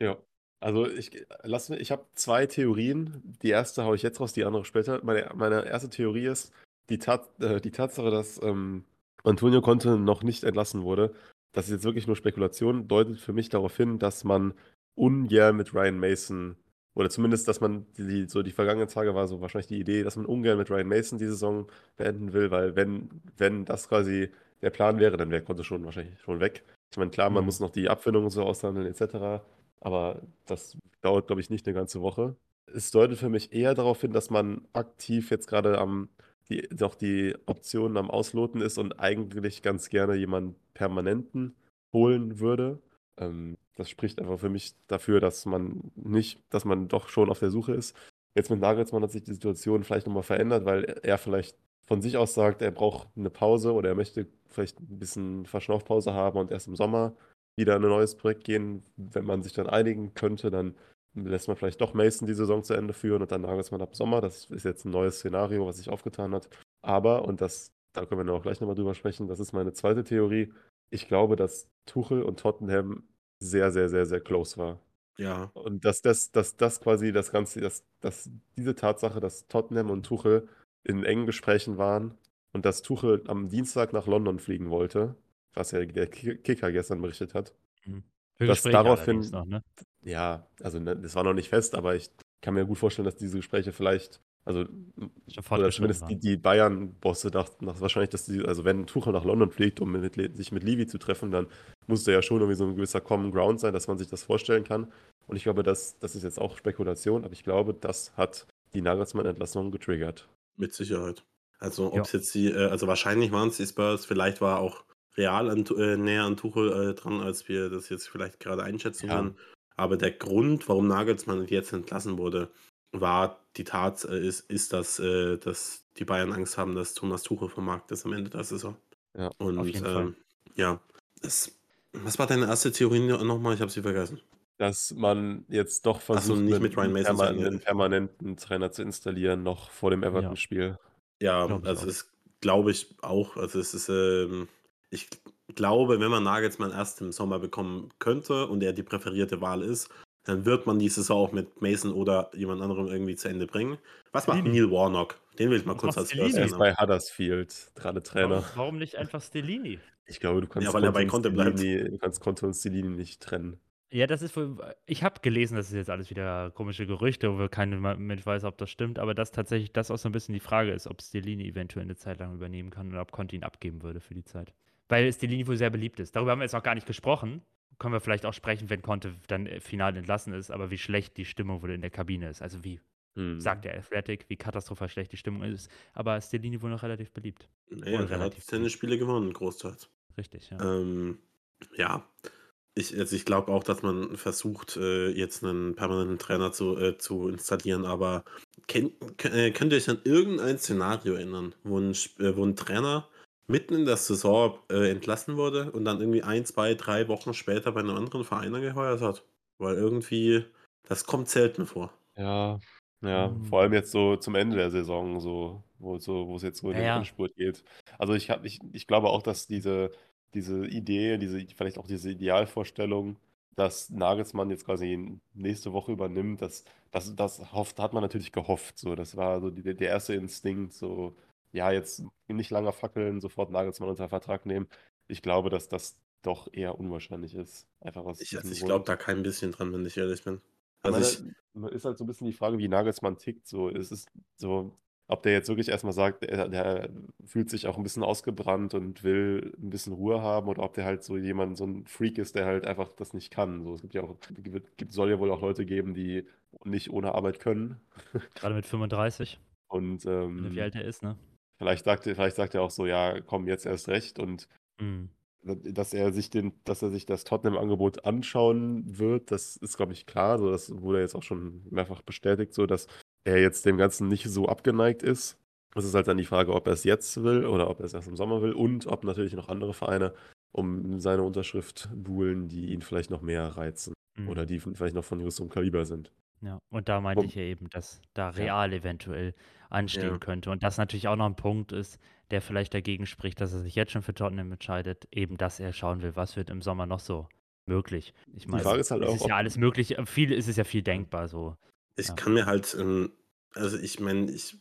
Ja. Also ich lass mir, ich habe zwei Theorien. Die erste haue ich jetzt raus, die andere später. Meine, meine erste Theorie ist die, Tat, äh, die Tatsache, dass ähm, Antonio Conte noch nicht entlassen wurde. Das ist jetzt wirklich nur Spekulation, deutet für mich darauf hin, dass man ungern mit Ryan Mason oder zumindest, dass man die, so die vergangenen Tage war so wahrscheinlich die Idee, dass man ungern mit Ryan Mason die Saison beenden will, weil wenn, wenn das quasi der Plan wäre, dann wäre Conte schon wahrscheinlich schon weg. Ich meine, klar, man Mhm. muss noch die Abfindung und so aushandeln, etc. Aber das dauert, glaube ich, nicht eine ganze Woche. Es deutet für mich eher darauf hin, dass man aktiv jetzt gerade am die, doch die Optionen am Ausloten ist und eigentlich ganz gerne jemanden Permanenten holen würde. Ähm, das spricht einfach für mich dafür, dass man nicht, dass man doch schon auf der Suche ist. Jetzt mit Nagelsmann hat sich die Situation vielleicht nochmal verändert, weil er vielleicht von sich aus sagt, er braucht eine Pause oder er möchte vielleicht ein bisschen Verschnaufpause haben und erst im Sommer wieder in ein neues Projekt gehen. Wenn man sich dann einigen könnte, dann lässt man vielleicht doch Mason die Saison zu Ende führen und dann Nagelsmann ab Sommer. Das ist jetzt ein neues Szenario, was sich aufgetan hat. Aber, und das, da können wir dann auch gleich nochmal drüber sprechen, das ist meine zweite Theorie. Ich glaube, dass Tuchel und Tottenham sehr, sehr, sehr, sehr close war. Ja, Und dass das, dass das quasi das Ganze, dass, dass diese Tatsache, dass Tottenham und Tuchel in engen Gesprächen waren und dass Tuchel am Dienstag nach London fliegen wollte, was ja der Ki- Kicker gestern berichtet hat. Für Das Gespräche daraufhin- noch, ne? Ja, also ne, das war noch nicht fest, aber ich kann mir gut vorstellen, dass diese Gespräche vielleicht, also oder zumindest die, die Bayern-Bosse dachten dass wahrscheinlich, dass die, also wenn Tuchel nach London fliegt, um mit, sich mit Levi zu treffen, dann muss da ja schon irgendwie so ein gewisser Common Ground sein, dass man sich das vorstellen kann. Und ich glaube, das, das ist jetzt auch Spekulation, aber ich glaube, das hat die Nagelsmann-Entlassung getriggert. mit Sicherheit. Also ob Ja. es jetzt die, äh, also wahrscheinlich waren es die Spurs, vielleicht war auch Real an, äh, näher an Tuchel äh, dran, als wir das jetzt vielleicht gerade einschätzen Ja. können. Aber der Grund, warum Nagelsmann jetzt entlassen wurde, war die Tat, äh, ist, ist dass, äh, dass die Bayern Angst haben, dass Thomas Tuchel vom Markt ist am Ende der Saison. Ja, Und auf jeden Fall. ähm, ja, das, was war deine erste Theorie nochmal? Ich habe sie vergessen. Dass man jetzt doch so, versucht, nicht einen, mit Ryan Mason zu perma- Ende. einen permanenten Trainer zu installieren, noch vor dem Everton-Spiel. Ja, Glaub ich also es glaube ich auch. Also es ist, ähm, ich glaube, wenn man Nagelsmann erst im Sommer bekommen könnte und er die präferierte Wahl ist, dann wird man die Saison auch mit Mason oder jemand anderem irgendwie zu Ende bringen. Was macht. Neil Warnock? Den will ich mal Was kurz als Stellini? Er ist bei Huddersfield gerade Trainer. Warum, warum nicht einfach Stellini? Ich glaube, du kannst Ja, weil er bei Conte bleibt. Stellini- du kannst Conte und Stellini nicht trennen. Ja, das ist wohl. Ich habe gelesen, das ist jetzt alles wieder komische Gerüchte, wo keiner Mensch weiß, ob das stimmt, aber dass tatsächlich das auch so ein bisschen die Frage ist, ob Stellini eventuell eine Zeit lang übernehmen kann oder ob Conte ihn abgeben würde für die Zeit. Weil Stellini wohl sehr beliebt ist. Darüber haben wir jetzt noch gar nicht gesprochen. Können wir vielleicht auch sprechen, wenn Conte dann äh, final entlassen ist, aber wie schlecht die Stimmung wohl in der Kabine ist. Also wie Hm. sagt der Athletic, wie katastrophal schlecht die Stimmung ist. Aber Stellini wohl noch relativ beliebt. Wohl er hat relativ seine. Spiele gewonnen, großteils. Richtig, ja. Ähm, ja, ich, also ich glaube auch, dass man versucht, äh, jetzt einen permanenten Trainer zu, äh, zu installieren, aber kennt, äh, könnt ihr euch an irgendein Szenario erinnern, wo ein, äh, wo ein Trainer mitten in der Saison äh, entlassen wurde und dann irgendwie ein, zwei, drei Wochen später bei einem anderen Verein angeheuert hat? Weil irgendwie, das kommt selten vor. Ja, ja, Hm. vor allem jetzt so zum Ende der Saison, so, wo, so, wo es jetzt so in Ja, den ja. Endspurt geht. Also ich, hab, ich, ich glaube auch, dass diese, diese Idee, diese, vielleicht auch diese Idealvorstellung, dass Nagelsmann jetzt quasi nächste Woche übernimmt, das, das, das hofft, hat man natürlich gehofft. So, das war so die, der erste Instinkt, so, ja, jetzt nicht lange fackeln, sofort Nagelsmann unter Vertrag nehmen. Ich glaube, dass das doch eher unwahrscheinlich ist. Einfach aus Ich, also ich glaube da kein bisschen dran, wenn ich ehrlich bin. Also meine, ich, ist halt so ein bisschen die Frage, wie Nagelsmann tickt. So, es ist so, ob der jetzt wirklich erstmal sagt, der, der fühlt sich auch ein bisschen ausgebrannt und will ein bisschen Ruhe haben oder ob der halt so jemand, so ein Freak ist, der halt einfach das nicht kann. So, es gibt ja auch, gibt, soll ja wohl auch Leute geben, die nicht ohne Arbeit können. Gerade mit 35, Und wie ähm, alt er ist, ne? Vielleicht sagt, er- vielleicht sagt er auch so, ja, komm, jetzt erst recht. Und Mhm. dass er sich den, dass er sich das Tottenham-Angebot anschauen wird, das ist, glaube ich, klar. So, das wurde jetzt auch schon mehrfach bestätigt, so dass er jetzt dem Ganzen nicht so abgeneigt ist. Es ist halt dann die Frage, ob er es jetzt will oder ob er es erst im Sommer will und ob natürlich noch andere Vereine um seine Unterschrift buhlen, die ihn vielleicht noch mehr reizen Mhm. oder die vielleicht noch von größerem Kaliber sind. Ja, und da meinte ich ja eben, dass da Ja. Real eventuell anstehen Ja. könnte. Und das natürlich auch noch ein Punkt ist, der vielleicht dagegen spricht, dass er sich jetzt schon für Tottenham entscheidet, eben dass er schauen will, was wird im Sommer noch so möglich. Ich meine, Frage ist halt es auch, ist ja ob- alles möglich. äh, Viel ist es ja viel denkbar so. Ich Ja. kann mir halt, ähm, also ich meine, ich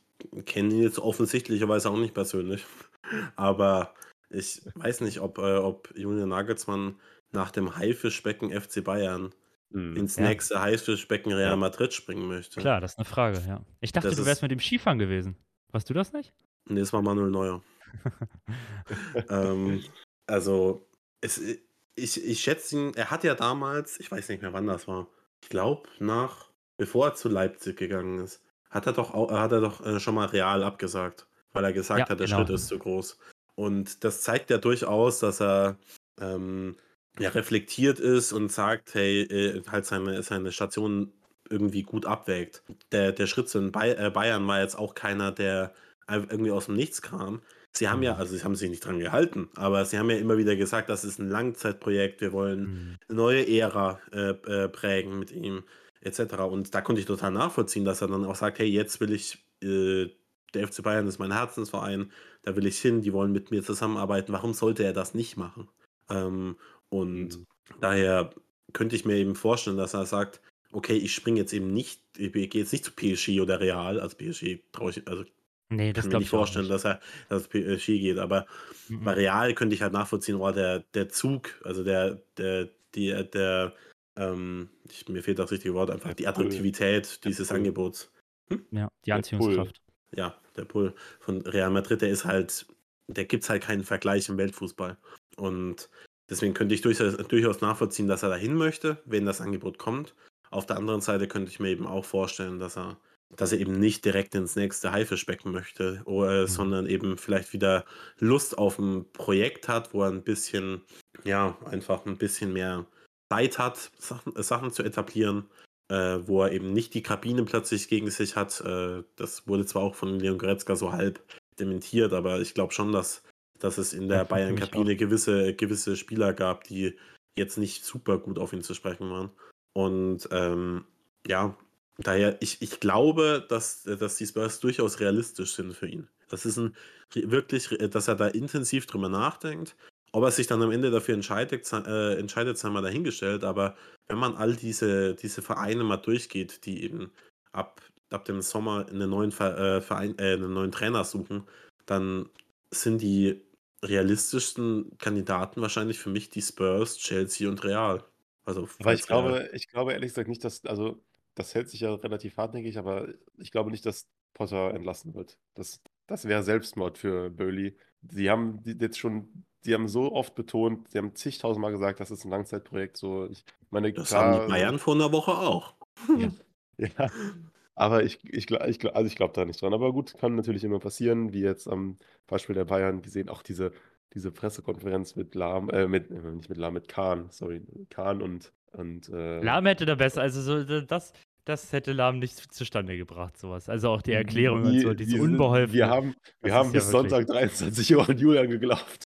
kenne ihn jetzt offensichtlicherweise auch nicht persönlich, *laughs* aber ich weiß nicht, ob, äh, ob Julian Nagelsmann nach dem Haifischbecken FC Bayern Hm. ins Ja. nächste Haifischbecken Real. Madrid springen möchte. Klar, das ist eine Frage, ja. Ich dachte, Das du wärst ist- mit dem Skifahren gewesen. Warst du das nicht? Nee, das war Manuel Neuer. *laughs* ähm, also, es, ich, ich schätze ihn, er hat ja damals, ich weiß nicht mehr wann das war, ich glaube nach, bevor er zu Leipzig gegangen ist, hat er doch, hat er doch äh, schon mal real abgesagt, weil er gesagt Ja, hat, der genau. Schritt ist zu groß. Und das zeigt ja durchaus, dass er ähm, ja, reflektiert ist und sagt, hey, äh, halt seine, seine Station irgendwie gut abwägt. Der, der Schritt zu den Bay äh, Bayern war jetzt auch keiner, der irgendwie aus dem Nichts kam. Sie haben ja, Mhm. also sie haben sich nicht dran gehalten, aber sie haben ja immer wieder gesagt, das ist ein Langzeitprojekt, wir wollen eine neue Ära äh, äh, prägen mit ihm, etc. Und da konnte ich total nachvollziehen, dass er dann auch sagt, hey, jetzt will ich, äh, der FC Bayern ist mein Herzensverein, da will ich hin, die wollen mit mir zusammenarbeiten, warum sollte er das nicht machen? Ähm, und Mhm. daher könnte ich mir eben vorstellen, dass er sagt, okay, ich springe jetzt eben nicht, ich gehe jetzt nicht zu PSG oder Real, also PSG traue ich, also Nee, das kann mir nicht vorstellen, nicht. dass er dass PSG geht, aber Mhm. bei Real könnte ich halt nachvollziehen, oh, der, der Zug, also der, der, die, der, ähm, ich, mir fehlt das richtige Wort, einfach Der die Pull. Attraktivität Der dieses Pull. Angebots. Ja, die Der Anziehungskraft. Ja, der Pull von Real Madrid, der ist halt, der gibt es halt keinen Vergleich im Weltfußball. Und deswegen könnte ich durchaus, durchaus nachvollziehen, dass er dahin möchte, wenn das Angebot kommt. Auf der anderen Seite könnte ich mir eben auch vorstellen, dass er, dass er eben nicht direkt ins nächste Haifischbecken möchte, oder, Mhm. sondern eben vielleicht wieder Lust auf ein Projekt hat, wo er ein bisschen, ja, einfach ein bisschen mehr Zeit hat, Sachen, äh, Sachen zu etablieren, äh, wo er eben nicht die Kabine plötzlich gegen sich hat. Äh, das wurde zwar auch von Leon Goretzka so halb dementiert, aber ich glaube schon, dass, dass es in der Bayern-Kabine gewisse, gewisse Spieler gab, die jetzt nicht super gut auf ihn zu sprechen waren. Und ähm, ja, daher, ich, ich glaube, dass, dass die Spurs durchaus realistisch sind für ihn. Das ist ein wirklich, dass er da intensiv drüber nachdenkt. Ob er sich dann am Ende dafür entscheidet, äh, entscheidet, sei mal dahingestellt. Aber wenn man all diese, diese Vereine mal durchgeht, die eben ab, ab dem Sommer einen neuen, äh, Verein, äh, einen neuen Trainer suchen, dann sind die realistischsten Kandidaten wahrscheinlich für mich die Spurs, Chelsea und Real. Also Aber ich Real- glaube, ich glaube ehrlich gesagt nicht, dass, also das hält sich ja relativ hartnäckig, aber ich glaube nicht, dass Potter entlassen wird. Das, das wäre Selbstmord für Burnley. Sie haben die- jetzt schon, sie haben so oft betont, sie haben zigtausendmal gesagt, das ist ein Langzeitprojekt. So, ich meine, Das klar, haben die Bayern vor einer Woche auch. Ja, *laughs* aber ich, ich, ich, also ich glaube da nicht dran. Aber gut, kann natürlich immer passieren, wie jetzt am Beispiel der Bayern gesehen, auch diese, diese Pressekonferenz mit Lahm, äh, mit, äh, nicht mit Lahm, mit Kahn, sorry, Kahn und, und äh, Lahm hätte da besser, also so, das, das hätte Lahm nicht zustande gebracht, sowas. Also auch die Erklärung und so, diese sind- unbeholfen. Wir haben, wir haben ja bis wirklich- Sonntag 23 Uhr an Julian geglaubt.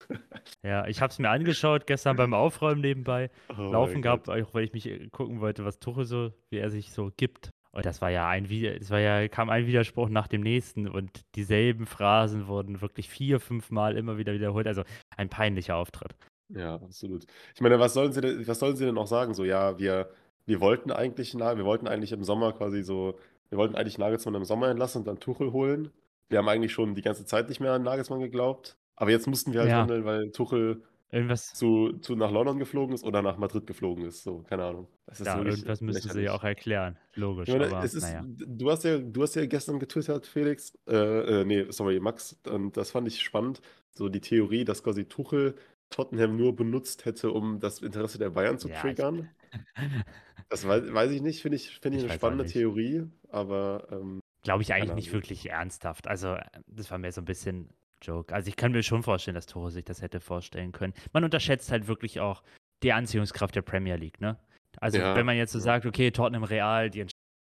Ja, ich habe es mir angeschaut, gestern beim Aufräumen nebenbei. Oh Laufen Gott. auch weil ich mich äh, gucken wollte, was Tuchel so, wie er sich so gibt. Und das war ja ein es war ja, kam ein Widerspruch nach dem nächsten und dieselben Phrasen wurden wirklich vier, fünf Mal immer wieder wiederholt. Also ein peinlicher Auftritt. Ja, absolut. Ich meine, was sollen sie denn, was sollen sie denn auch sagen? So, ja, wir, wir wollten eigentlich, wir wollten eigentlich im Sommer quasi so, wir wollten eigentlich Nagelsmann im Sommer entlassen und dann Tuchel holen. Wir haben eigentlich schon die ganze Zeit nicht mehr an Nagelsmann geglaubt. Aber jetzt mussten wir halt Ja. handeln, weil Tuchel Irgendwas, zu, zu nach London geflogen ist oder nach Madrid geflogen ist. So, keine Ahnung. Das ja, irgendwas müssten sie ja auch erklären. Logisch, meine, aber ist, naja. du hast ja, du hast ja gestern getwittert, Felix, äh, äh, nee, sorry, Max, und das fand ich spannend, so die Theorie, dass quasi Tuchel Tottenham nur benutzt hätte, um das Interesse der Bayern zu Ja, triggern. *laughs* Das weiß, weiß ich nicht, finde ich, finde ich Ich eine spannende. Theorie, aber ähm, Glaube ich eigentlich nicht wirklich ernsthaft. Also, äh, das war mir so ein bisschen Joke. Also, ich kann mir schon vorstellen, dass Tore sich das hätte vorstellen können. Man unterschätzt halt wirklich auch die Anziehungskraft der Premier League, ne? Also, Ja, wenn man jetzt so sagt, okay, Tottenham Real, die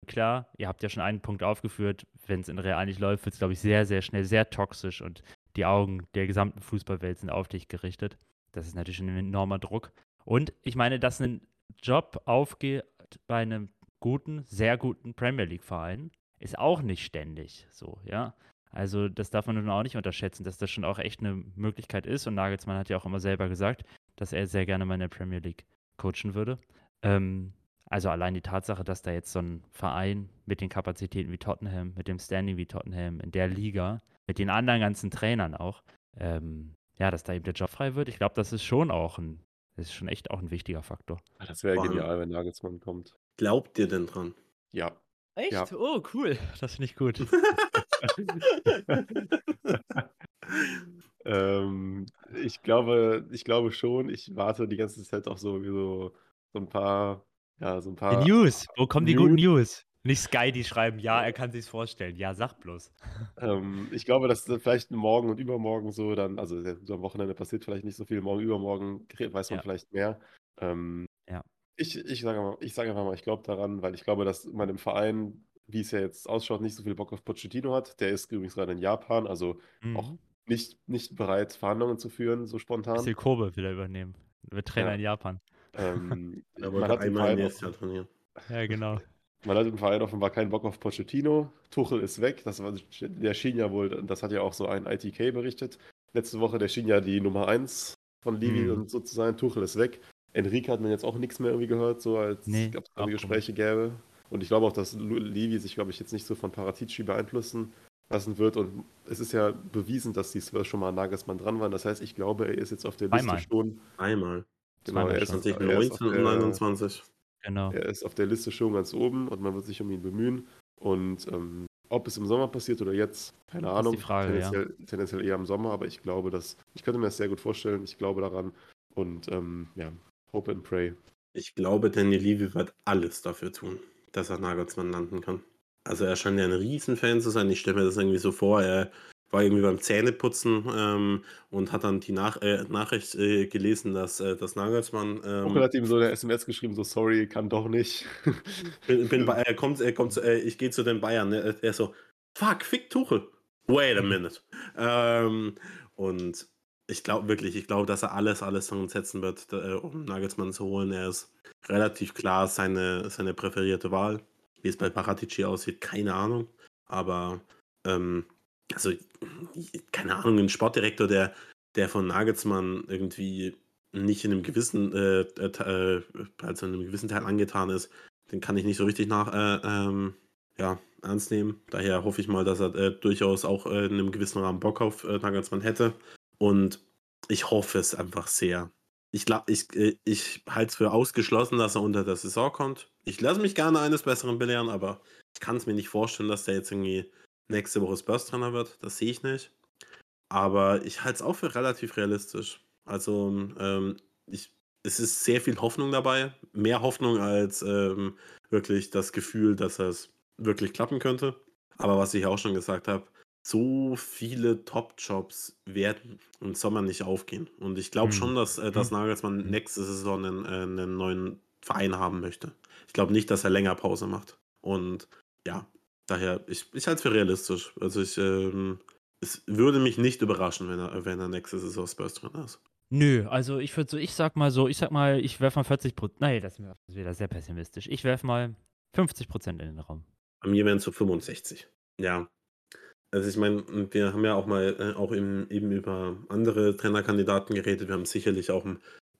klar, ihr habt ja schon einen Punkt aufgeführt. Wenn es in Real nicht läuft, wird es, glaube ich, sehr, sehr schnell sehr toxisch und die Augen der gesamten Fußballwelt sind auf dich gerichtet. Das ist natürlich ein enormer Druck. Und ich meine, dass ein Job aufgeht bei einem guten, sehr guten Premier League-Verein, ist auch nicht ständig so, ja. Also das darf man nun auch nicht unterschätzen, dass das schon auch echt eine Möglichkeit ist. Und Nagelsmann hat ja auch immer selber gesagt, dass er sehr gerne mal in der Premier League coachen würde. Ähm, also allein die Tatsache, dass da jetzt so ein Verein mit den Kapazitäten wie Tottenham, mit dem Standing wie Tottenham, in der Liga, mit den anderen ganzen Trainern auch, ähm, ja, dass da eben der Job frei wird. Ich glaube, das ist schon auch ein, das ist schon echt auch ein wichtiger Faktor. Ah, Das wäre genial, wenn Nagelsmann kommt. Glaubt ihr denn dran? Ja. Echt? Ja. Oh, cool. Das finde ich gut. *laughs* *laughs* ähm, ich glaube, ich glaube schon. Ich warte die ganze Zeit auf so, so, so ein paar, ja, so ein Die paar. News. Wo kommen die guten News. News? Nicht Sky, die schreiben, ja, er kann sich's vorstellen. Ja, sag bloß. *laughs* Ähm, ich glaube, dass das vielleicht morgen und übermorgen so dann, also so am Wochenende passiert vielleicht nicht so viel, morgen, übermorgen weiß man Ja. vielleicht mehr. Ähm, Ja. Ich, ich sage sage einfach mal, ich glaube daran, weil ich glaube, dass man im Verein, wie es ja jetzt ausschaut, nicht so viel Bock auf Pochettino hat. Der ist übrigens gerade in Japan, also auch Mhm. nicht, nicht bereit, Verhandlungen zu führen, so spontan. Bisschen Kobe wieder übernehmen. Wird Trainer Ja. in Japan. Ähm, *laughs* Er man, wollte hat im einmal Verein nächstes auch, Jahr trainieren. Ja, genau. *laughs* man hat im Verein offenbar keinen Bock auf Pochettino. Tuchel ist weg. Das war, der schien ja wohl, das hat ja auch so ein ITK berichtet. Letzte Woche, der schien ja die Nummer 1 von Livi Mhm. und so zu sein. Tuchel ist weg. Enrique hat man jetzt auch nichts mehr irgendwie gehört, so als Nee, ob es auch Gespräche gäbe. Und ich glaube auch, dass Livi sich, glaube ich, jetzt nicht so von Paratici beeinflussen lassen wird. Und es ist ja bewiesen, dass die Spurs schon mal an Nagelsmann dran waren. Das heißt, ich glaube, er ist jetzt auf der Zweimal. Liste schon. Einmal. Genau, er ist, schon. er, ist auf 2019 und der, 21. Genau. er ist auf der Liste schon ganz oben und man wird sich um ihn bemühen. Und ähm, ob es im Sommer passiert oder jetzt, keine ist Ahnung. die Frage, ja. tendenziell, tendenziell eher im Sommer, aber ich glaube, dass ich könnte mir das sehr gut vorstellen. Ich glaube daran und ähm, ja, hope and pray. Ich glaube, Daniel Levy wird alles dafür tun, dass er Nagelsmann landen kann. Also er scheint ja ein Riesenfan zu sein. Ich stelle mir das irgendwie so vor, er war irgendwie beim Zähneputzen ähm, und hat dann die Nach äh, Nachricht äh, gelesen, dass, äh, dass Nagelsmann ähm, Tuchel hat ihm so eine SMS geschrieben, so sorry, kann doch nicht. *laughs* bin, bin bei, er kommt, er kommt, äh, ich gehe zu den Bayern. Ne? Er so, fuck, fick Tuchel. Wait a minute. ähm, und ich glaube wirklich, ich glaube, dass er alles, alles daran setzen wird, äh, um Nagelsmann zu holen. Er ist relativ klar seine, seine präferierte Wahl. Wie es bei Paratici aussieht, keine Ahnung. Aber, ähm, also, keine Ahnung, ein Sportdirektor, der, der von Nagelsmann irgendwie nicht in einem gewissen, äh, äh, äh, also in einem gewissen Teil angetan ist, den kann ich nicht so richtig nach, äh, ähm, ja, ernst nehmen. Daher hoffe ich mal, dass er äh, durchaus auch in einem gewissen Rahmen Bock auf Nagelsmann hätte. Und ich hoffe es einfach sehr. Ich, ich, äh, ich halte es für ausgeschlossen, dass er unter der Saison kommt. Ich lasse mich gerne eines Besseren belehren, aber ich kann es mir nicht vorstellen, dass der jetzt irgendwie nächste Woche Spurs-Trainer wird. Das sehe ich nicht. Aber ich halte es auch für relativ realistisch. Also, ähm, ich, es ist sehr viel Hoffnung dabei. Mehr Hoffnung als ähm, wirklich das Gefühl, dass es wirklich klappen könnte. Aber was ich auch schon gesagt habe, so viele Top-Jobs werden im Sommer nicht aufgehen. Und ich glaube Hm. schon, dass, äh, dass Hm. Nagelsmann Hm. nächste Saison einen, äh, einen neuen Verein haben möchte. Ich glaube nicht, dass er länger Pause macht. Und ja, daher, ich, ich halte es für realistisch. Also ich, ähm, es würde mich nicht überraschen, wenn er, wenn er nächste Saison Spurs drin ist. Nö, also ich würde so, ich sag mal so, ich sag mal, ich werfe mal 40 Prozent. Nein, das ist wieder sehr pessimistisch. Ich werfe mal 50 Prozent in den Raum. Bei mir wären es so 65. Ja. Also ich meine, wir haben ja auch mal äh, auch eben, eben über andere Trainerkandidaten geredet. Wir haben sicherlich auch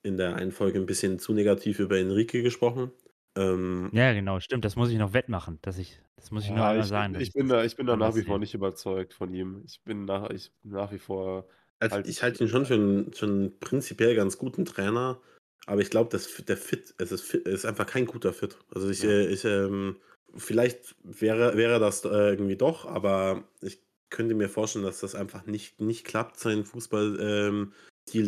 in der einen Folge ein bisschen zu negativ über Enrique gesprochen. Ähm, Ja, genau, stimmt. Das muss ich noch wettmachen. Dass ich, das muss ich nur Ja, einmal ich, sagen. dass ich, bin da, ich bin da nach wie vor nicht überzeugt von ihm. Ich bin nach, ich nach wie vor. Also Halt- ich halte ihn schon für einen, für einen prinzipiell ganz guten Trainer, aber ich glaube, dass der Fit, es ist, fit, ist einfach kein guter Fit. Also ich, Ja. äh, ich ähm, vielleicht wäre, wäre das äh, irgendwie doch, aber ich könnte mir vorstellen, dass das einfach nicht, nicht klappt, sein Fußballstil, ähm,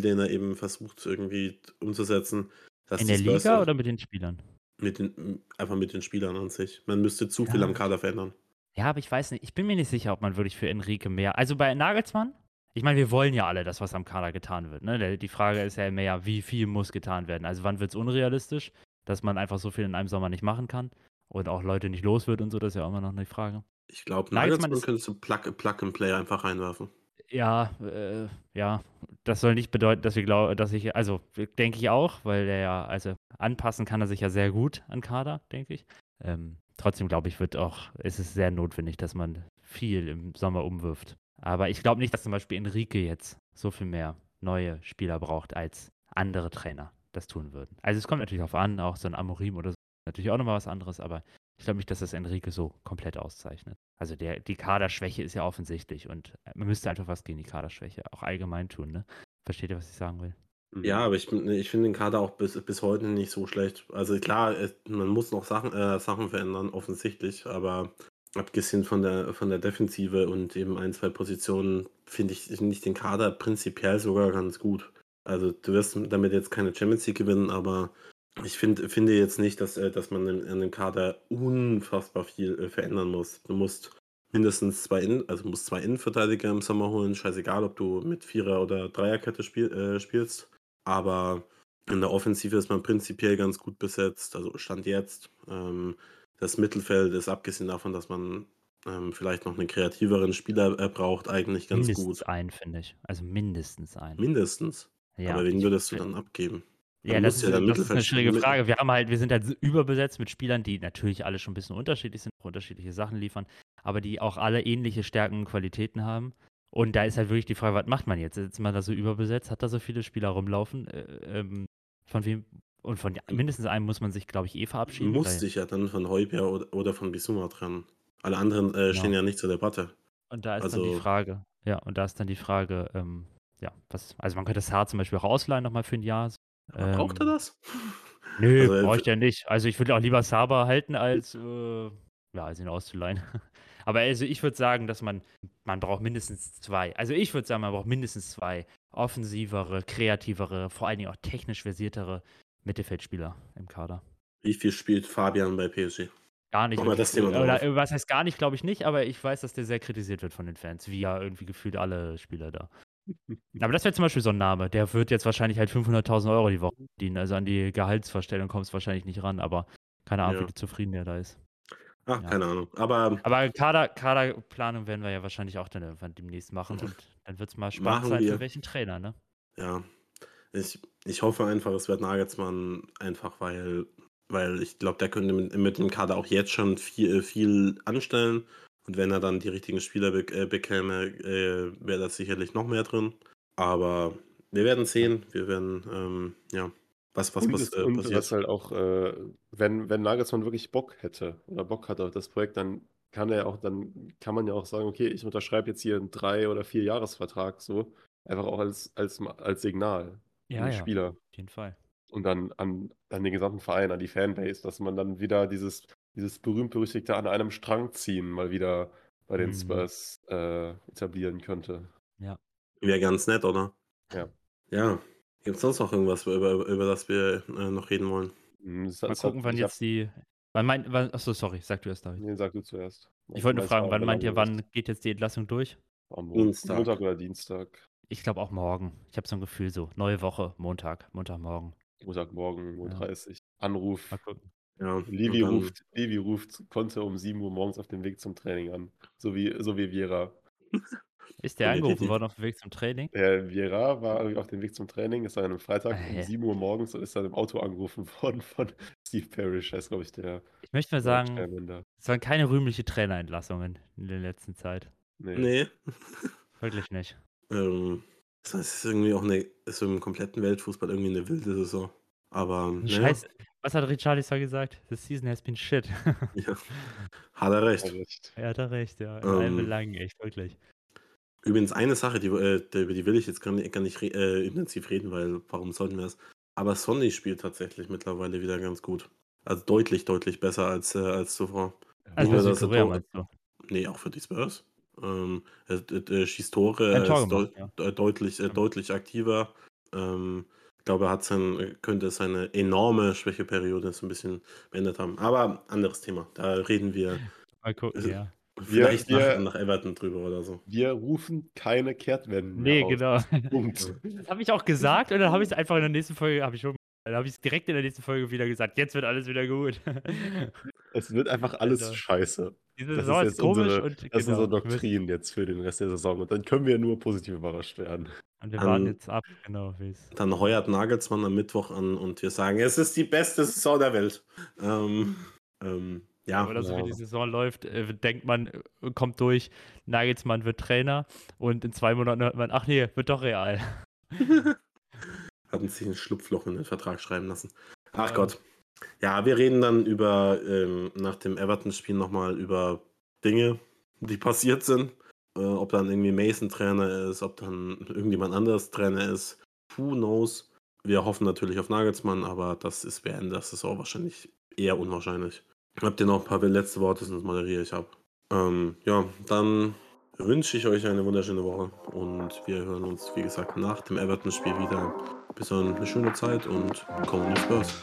den er eben versucht irgendwie umzusetzen. In der Spurs Liga auch oder mit den Spielern? mit den, einfach mit den Spielern an sich. Man müsste zu viel Ja. am Kader verändern. Ja, aber ich weiß nicht. Ich bin mir nicht sicher, ob man wirklich für Enrique mehr. Also bei Nagelsmann, ich meine, wir wollen ja alle, dass was am Kader getan wird. Ne? Die Frage ist ja mehr, wie viel muss getan werden. Also wann wird es unrealistisch, dass man einfach so viel in einem Sommer nicht machen kann und auch Leute nicht los wird und so, das ist ja auch immer noch eine Frage. Ich glaube, Nagelsmann ist- könntest du Plug, Plug and Play einfach reinwerfen. Ja, äh, ja, das soll nicht bedeuten, dass wir glauben, dass ich, also denke ich auch, weil der ja, also anpassen kann er sich ja sehr gut an Kader, denke ich. Ähm, trotzdem glaube ich, wird auch, ist es sehr notwendig, dass man viel im Sommer umwirft. Aber ich glaube nicht, dass zum Beispiel Enrique jetzt so viel mehr neue Spieler braucht als andere Trainer. das tun würden. Also es kommt natürlich auf an, auch so ein Amorim oder so, natürlich auch nochmal was anderes, aber ich glaube nicht, dass das Enrique so komplett auszeichnet. Also der, die Kaderschwäche ist ja offensichtlich und man müsste einfach was gegen die Kaderschwäche auch allgemein tun, ne? Versteht ihr, was ich sagen will? Mhm. Ja, aber ich, ich finde den Kader auch bis, bis heute nicht so schlecht. Also klar, es- man muss noch Sachen, äh, Sachen verändern, offensichtlich, aber abgesehen von der, von der Defensive und eben ein, zwei Positionen, finde ich nicht den Kader prinzipiell sogar ganz gut. Also du wirst damit jetzt keine Champions League gewinnen, aber ich find, finde jetzt nicht, dass, äh, dass man in, in dem Kader unfassbar viel äh, verändern muss. Du musst mindestens zwei, In also musst zwei Innenverteidiger im Sommer holen, scheißegal, ob du mit Vierer- oder Dreierkette spiel äh, spielst. Aber in der Offensive ist man prinzipiell ganz gut besetzt, also Stand jetzt. Ähm, das Mittelfeld ist abgesehen davon, dass man ähm, vielleicht noch einen kreativeren Spieler äh, braucht, eigentlich ganz mindestens gut. einen, finde ich. Also mindestens einen. Mindestens. Ja, Aber wen würdest du dann abgeben? Ja, das ist, ja das ist eine schwierige. Frage. Wir haben halt, wir sind halt überbesetzt mit Spielern, die natürlich alle schon ein bisschen unterschiedlich sind, unterschiedliche Sachen liefern, aber die auch alle ähnliche Stärken und Qualitäten haben. Und da ist halt wirklich die Frage, was macht man jetzt? Ist man da so überbesetzt? Hat da so viele Spieler rumlaufen? Äh, ähm, von wem? Und von mindestens einem muss man sich, glaube ich, eh verabschieden. Muss sich ja dann von Heuper oder, oder von Bisuma trennen. Alle anderen äh, stehen ja nicht zur Debatte. Und da ist dann die Also- Frage, ja, und da ist dann die Frage, ähm, ja, was, also man könnte das Haar zum Beispiel auch ausleihen nochmal für ein Jahr. so. Aber braucht er Ähm, das? Nö, Also, brauche ich ja nicht. Also ich würde auch lieber Saba halten, als, äh, ja, als ihn auszuleihen. *laughs* Aber also ich würde sagen, dass man, man braucht mindestens zwei. Also ich würde sagen, man braucht mindestens zwei offensivere, kreativere, vor allen Dingen auch technisch versiertere Mittelfeldspieler im Kader. Wie viel spielt Fabian bei PSG? Gar nicht. Wirklich das Thema. Oder was heißt gar nicht, glaube ich nicht, aber ich weiß, dass der sehr kritisiert wird von den Fans, wie ja irgendwie gefühlt alle Spieler da. Aber das wäre zum Beispiel so ein Name, der wird jetzt wahrscheinlich halt 500.000 Euro die Woche verdienen. Also an die Gehaltsvorstellung kommt es wahrscheinlich nicht ran, aber keine Ahnung, Ja. wie zufrieden der da ist. Ach, Ja. keine Ahnung. Aber Aber Kader, Kaderplanung werden wir ja wahrscheinlich auch dann irgendwann demnächst machen und *laughs* dann wird es mal spannend sein, wir. für welchen Trainer, ne? ja, ich, ich hoffe einfach, es wird Nagelsmann einfach, weil, weil ich glaube, der könnte mit, mit dem Kader auch jetzt schon viel, viel anstellen. Und wenn er dann die richtigen Spieler be äh, bekäme, äh, wäre das sicherlich noch mehr drin. Aber wir werden sehen. Wir werden, ähm, ja, was, was und, es, äh, und passiert. was halt auch, äh, wenn, wenn Nagelsmann wirklich Bock hätte oder Bock hat auf das Projekt, dann kann er auch, dann kann man ja auch sagen, okay, ich unterschreibe jetzt hier einen drei- oder vier Jahresvertrag so, einfach auch als, als, als Signal Ja, an die ja. Spieler Auf jeden Fall. und dann an, an den gesamten Verein, an die Fanbase, dass man dann wieder dieses, dieses berühmt-berüchtigte an einem Strang ziehen mal wieder bei den Mhm. Spurs äh, etablieren könnte. Wäre ganz nett, oder? Ja. Ja. Gibt es sonst noch irgendwas, über, über, über das wir äh, noch reden wollen? Es- Mal hat- gucken, wann ich hab- jetzt die. Wann meint, wann, achso, sorry, sag du erst, David. Nee, sag du zuerst. Ich wollte nur fragen, wann meint ihr, wann geht jetzt die Entlassung durch? das- Am Dienstag. Montag oder Dienstag. Ich glaube auch morgen. Ich habe so ein Gefühl so. Neue Woche, Montag, Montagmorgen. Montagmorgen, Uhr Ja. 30. Anruf. Mal gucken. Ja. Livi und dann- ruft, Livi ruft Conte um 7 Uhr morgens auf dem Weg zum Training an. So wie, so wie Viera. *laughs* Ist der Ja, angerufen worden auf dem Weg zum Training? Der Viera war auf dem Weg zum Training, ist dann am Freitag um Äh. 7 Uhr morgens und ist dann im Auto angerufen *laughs* worden von Steve Parrish, heißt glaube ich der Ich möchte mal sagen, es waren keine rühmliche Trainerentlassungen in der letzten Zeit. Nee. Nee. Wirklich nicht. Ähm, das heißt, es ist irgendwie auch eine, ist im kompletten Weltfußball irgendwie eine wilde Saison. Aber, naja, Scheiße. Was hat Richarlison gesagt? The season has been shit. *laughs* ja, hat er recht. Er hat da recht, ja. In allen Ähm, Belangen, echt, wirklich. Übrigens eine Sache, die, äh, über die will ich jetzt gar nicht, gar nicht re äh, intensiv reden, weil warum sollten wir es? Aber Sonny spielt tatsächlich mittlerweile wieder ganz gut. Also deutlich, deutlich besser als, äh, als zuvor. Also nur, bei dass er Tor- meinst du? Nee, auch für die Spurs. Ähm, er, er, er schießt Tore, er ist deut- ja. de- deutlich, äh, Ja. deutlich aktiver. Ähm, ich glaube, er hat sein, könnte seine enorme Schwächeperiode so ein bisschen beendet haben. Aber anderes Thema. Da reden wir *laughs* Mal gucken, Also- ja. vielleicht wir- nach, nach Everton drüber oder so. Wir rufen keine Kehrtwenden Nee, genau. Punkt. *laughs* Das habe ich auch gesagt und dann habe ich es einfach in der nächsten Folge, habe ich schon, dann habe ich es direkt in der nächsten Folge wieder gesagt. Jetzt wird alles wieder gut. *laughs* Es wird einfach alles Alter. scheiße. Diese Das Saison ist ist, jetzt komisch unsere, und das ist genau, unsere wir müssen- Doktrin jetzt für den Rest der Saison. Und dann können wir nur positiv überrascht werden. Und wir warten jetzt ab, genau, wie es. Dann heuert Nagelsmann am Mittwoch an und wir sagen, es ist die beste Saison der Welt. Ähm, ähm, ja, Oder so wie ja. die Saison läuft, äh, denkt man, äh, kommt durch, Nagelsmann wird Trainer und in zwei Monaten hört man, ach nee, wird doch real. *laughs* hatten sich ein Schlupfloch in den Vertrag schreiben lassen. Ach Ja. Gott. Ja, wir reden dann über, ähm, nach dem Everton-Spiel nochmal über Dinge, die passiert sind. Äh, ob dann irgendwie Mason Trainer ist, ob dann irgendjemand anderes Trainer ist. Who knows? Wir hoffen natürlich auf Nagelsmann, aber das ist während der Saison wahrscheinlich eher unwahrscheinlich. Habt ihr noch ein paar letzte Worte, sonst moderiere ich ab. Ähm, ja, dann wünsche ich euch eine wunderschöne Woche und wir hören uns, wie gesagt, nach dem Everton-Spiel wieder. Bis dann eine schöne Zeit und kommen Spurs.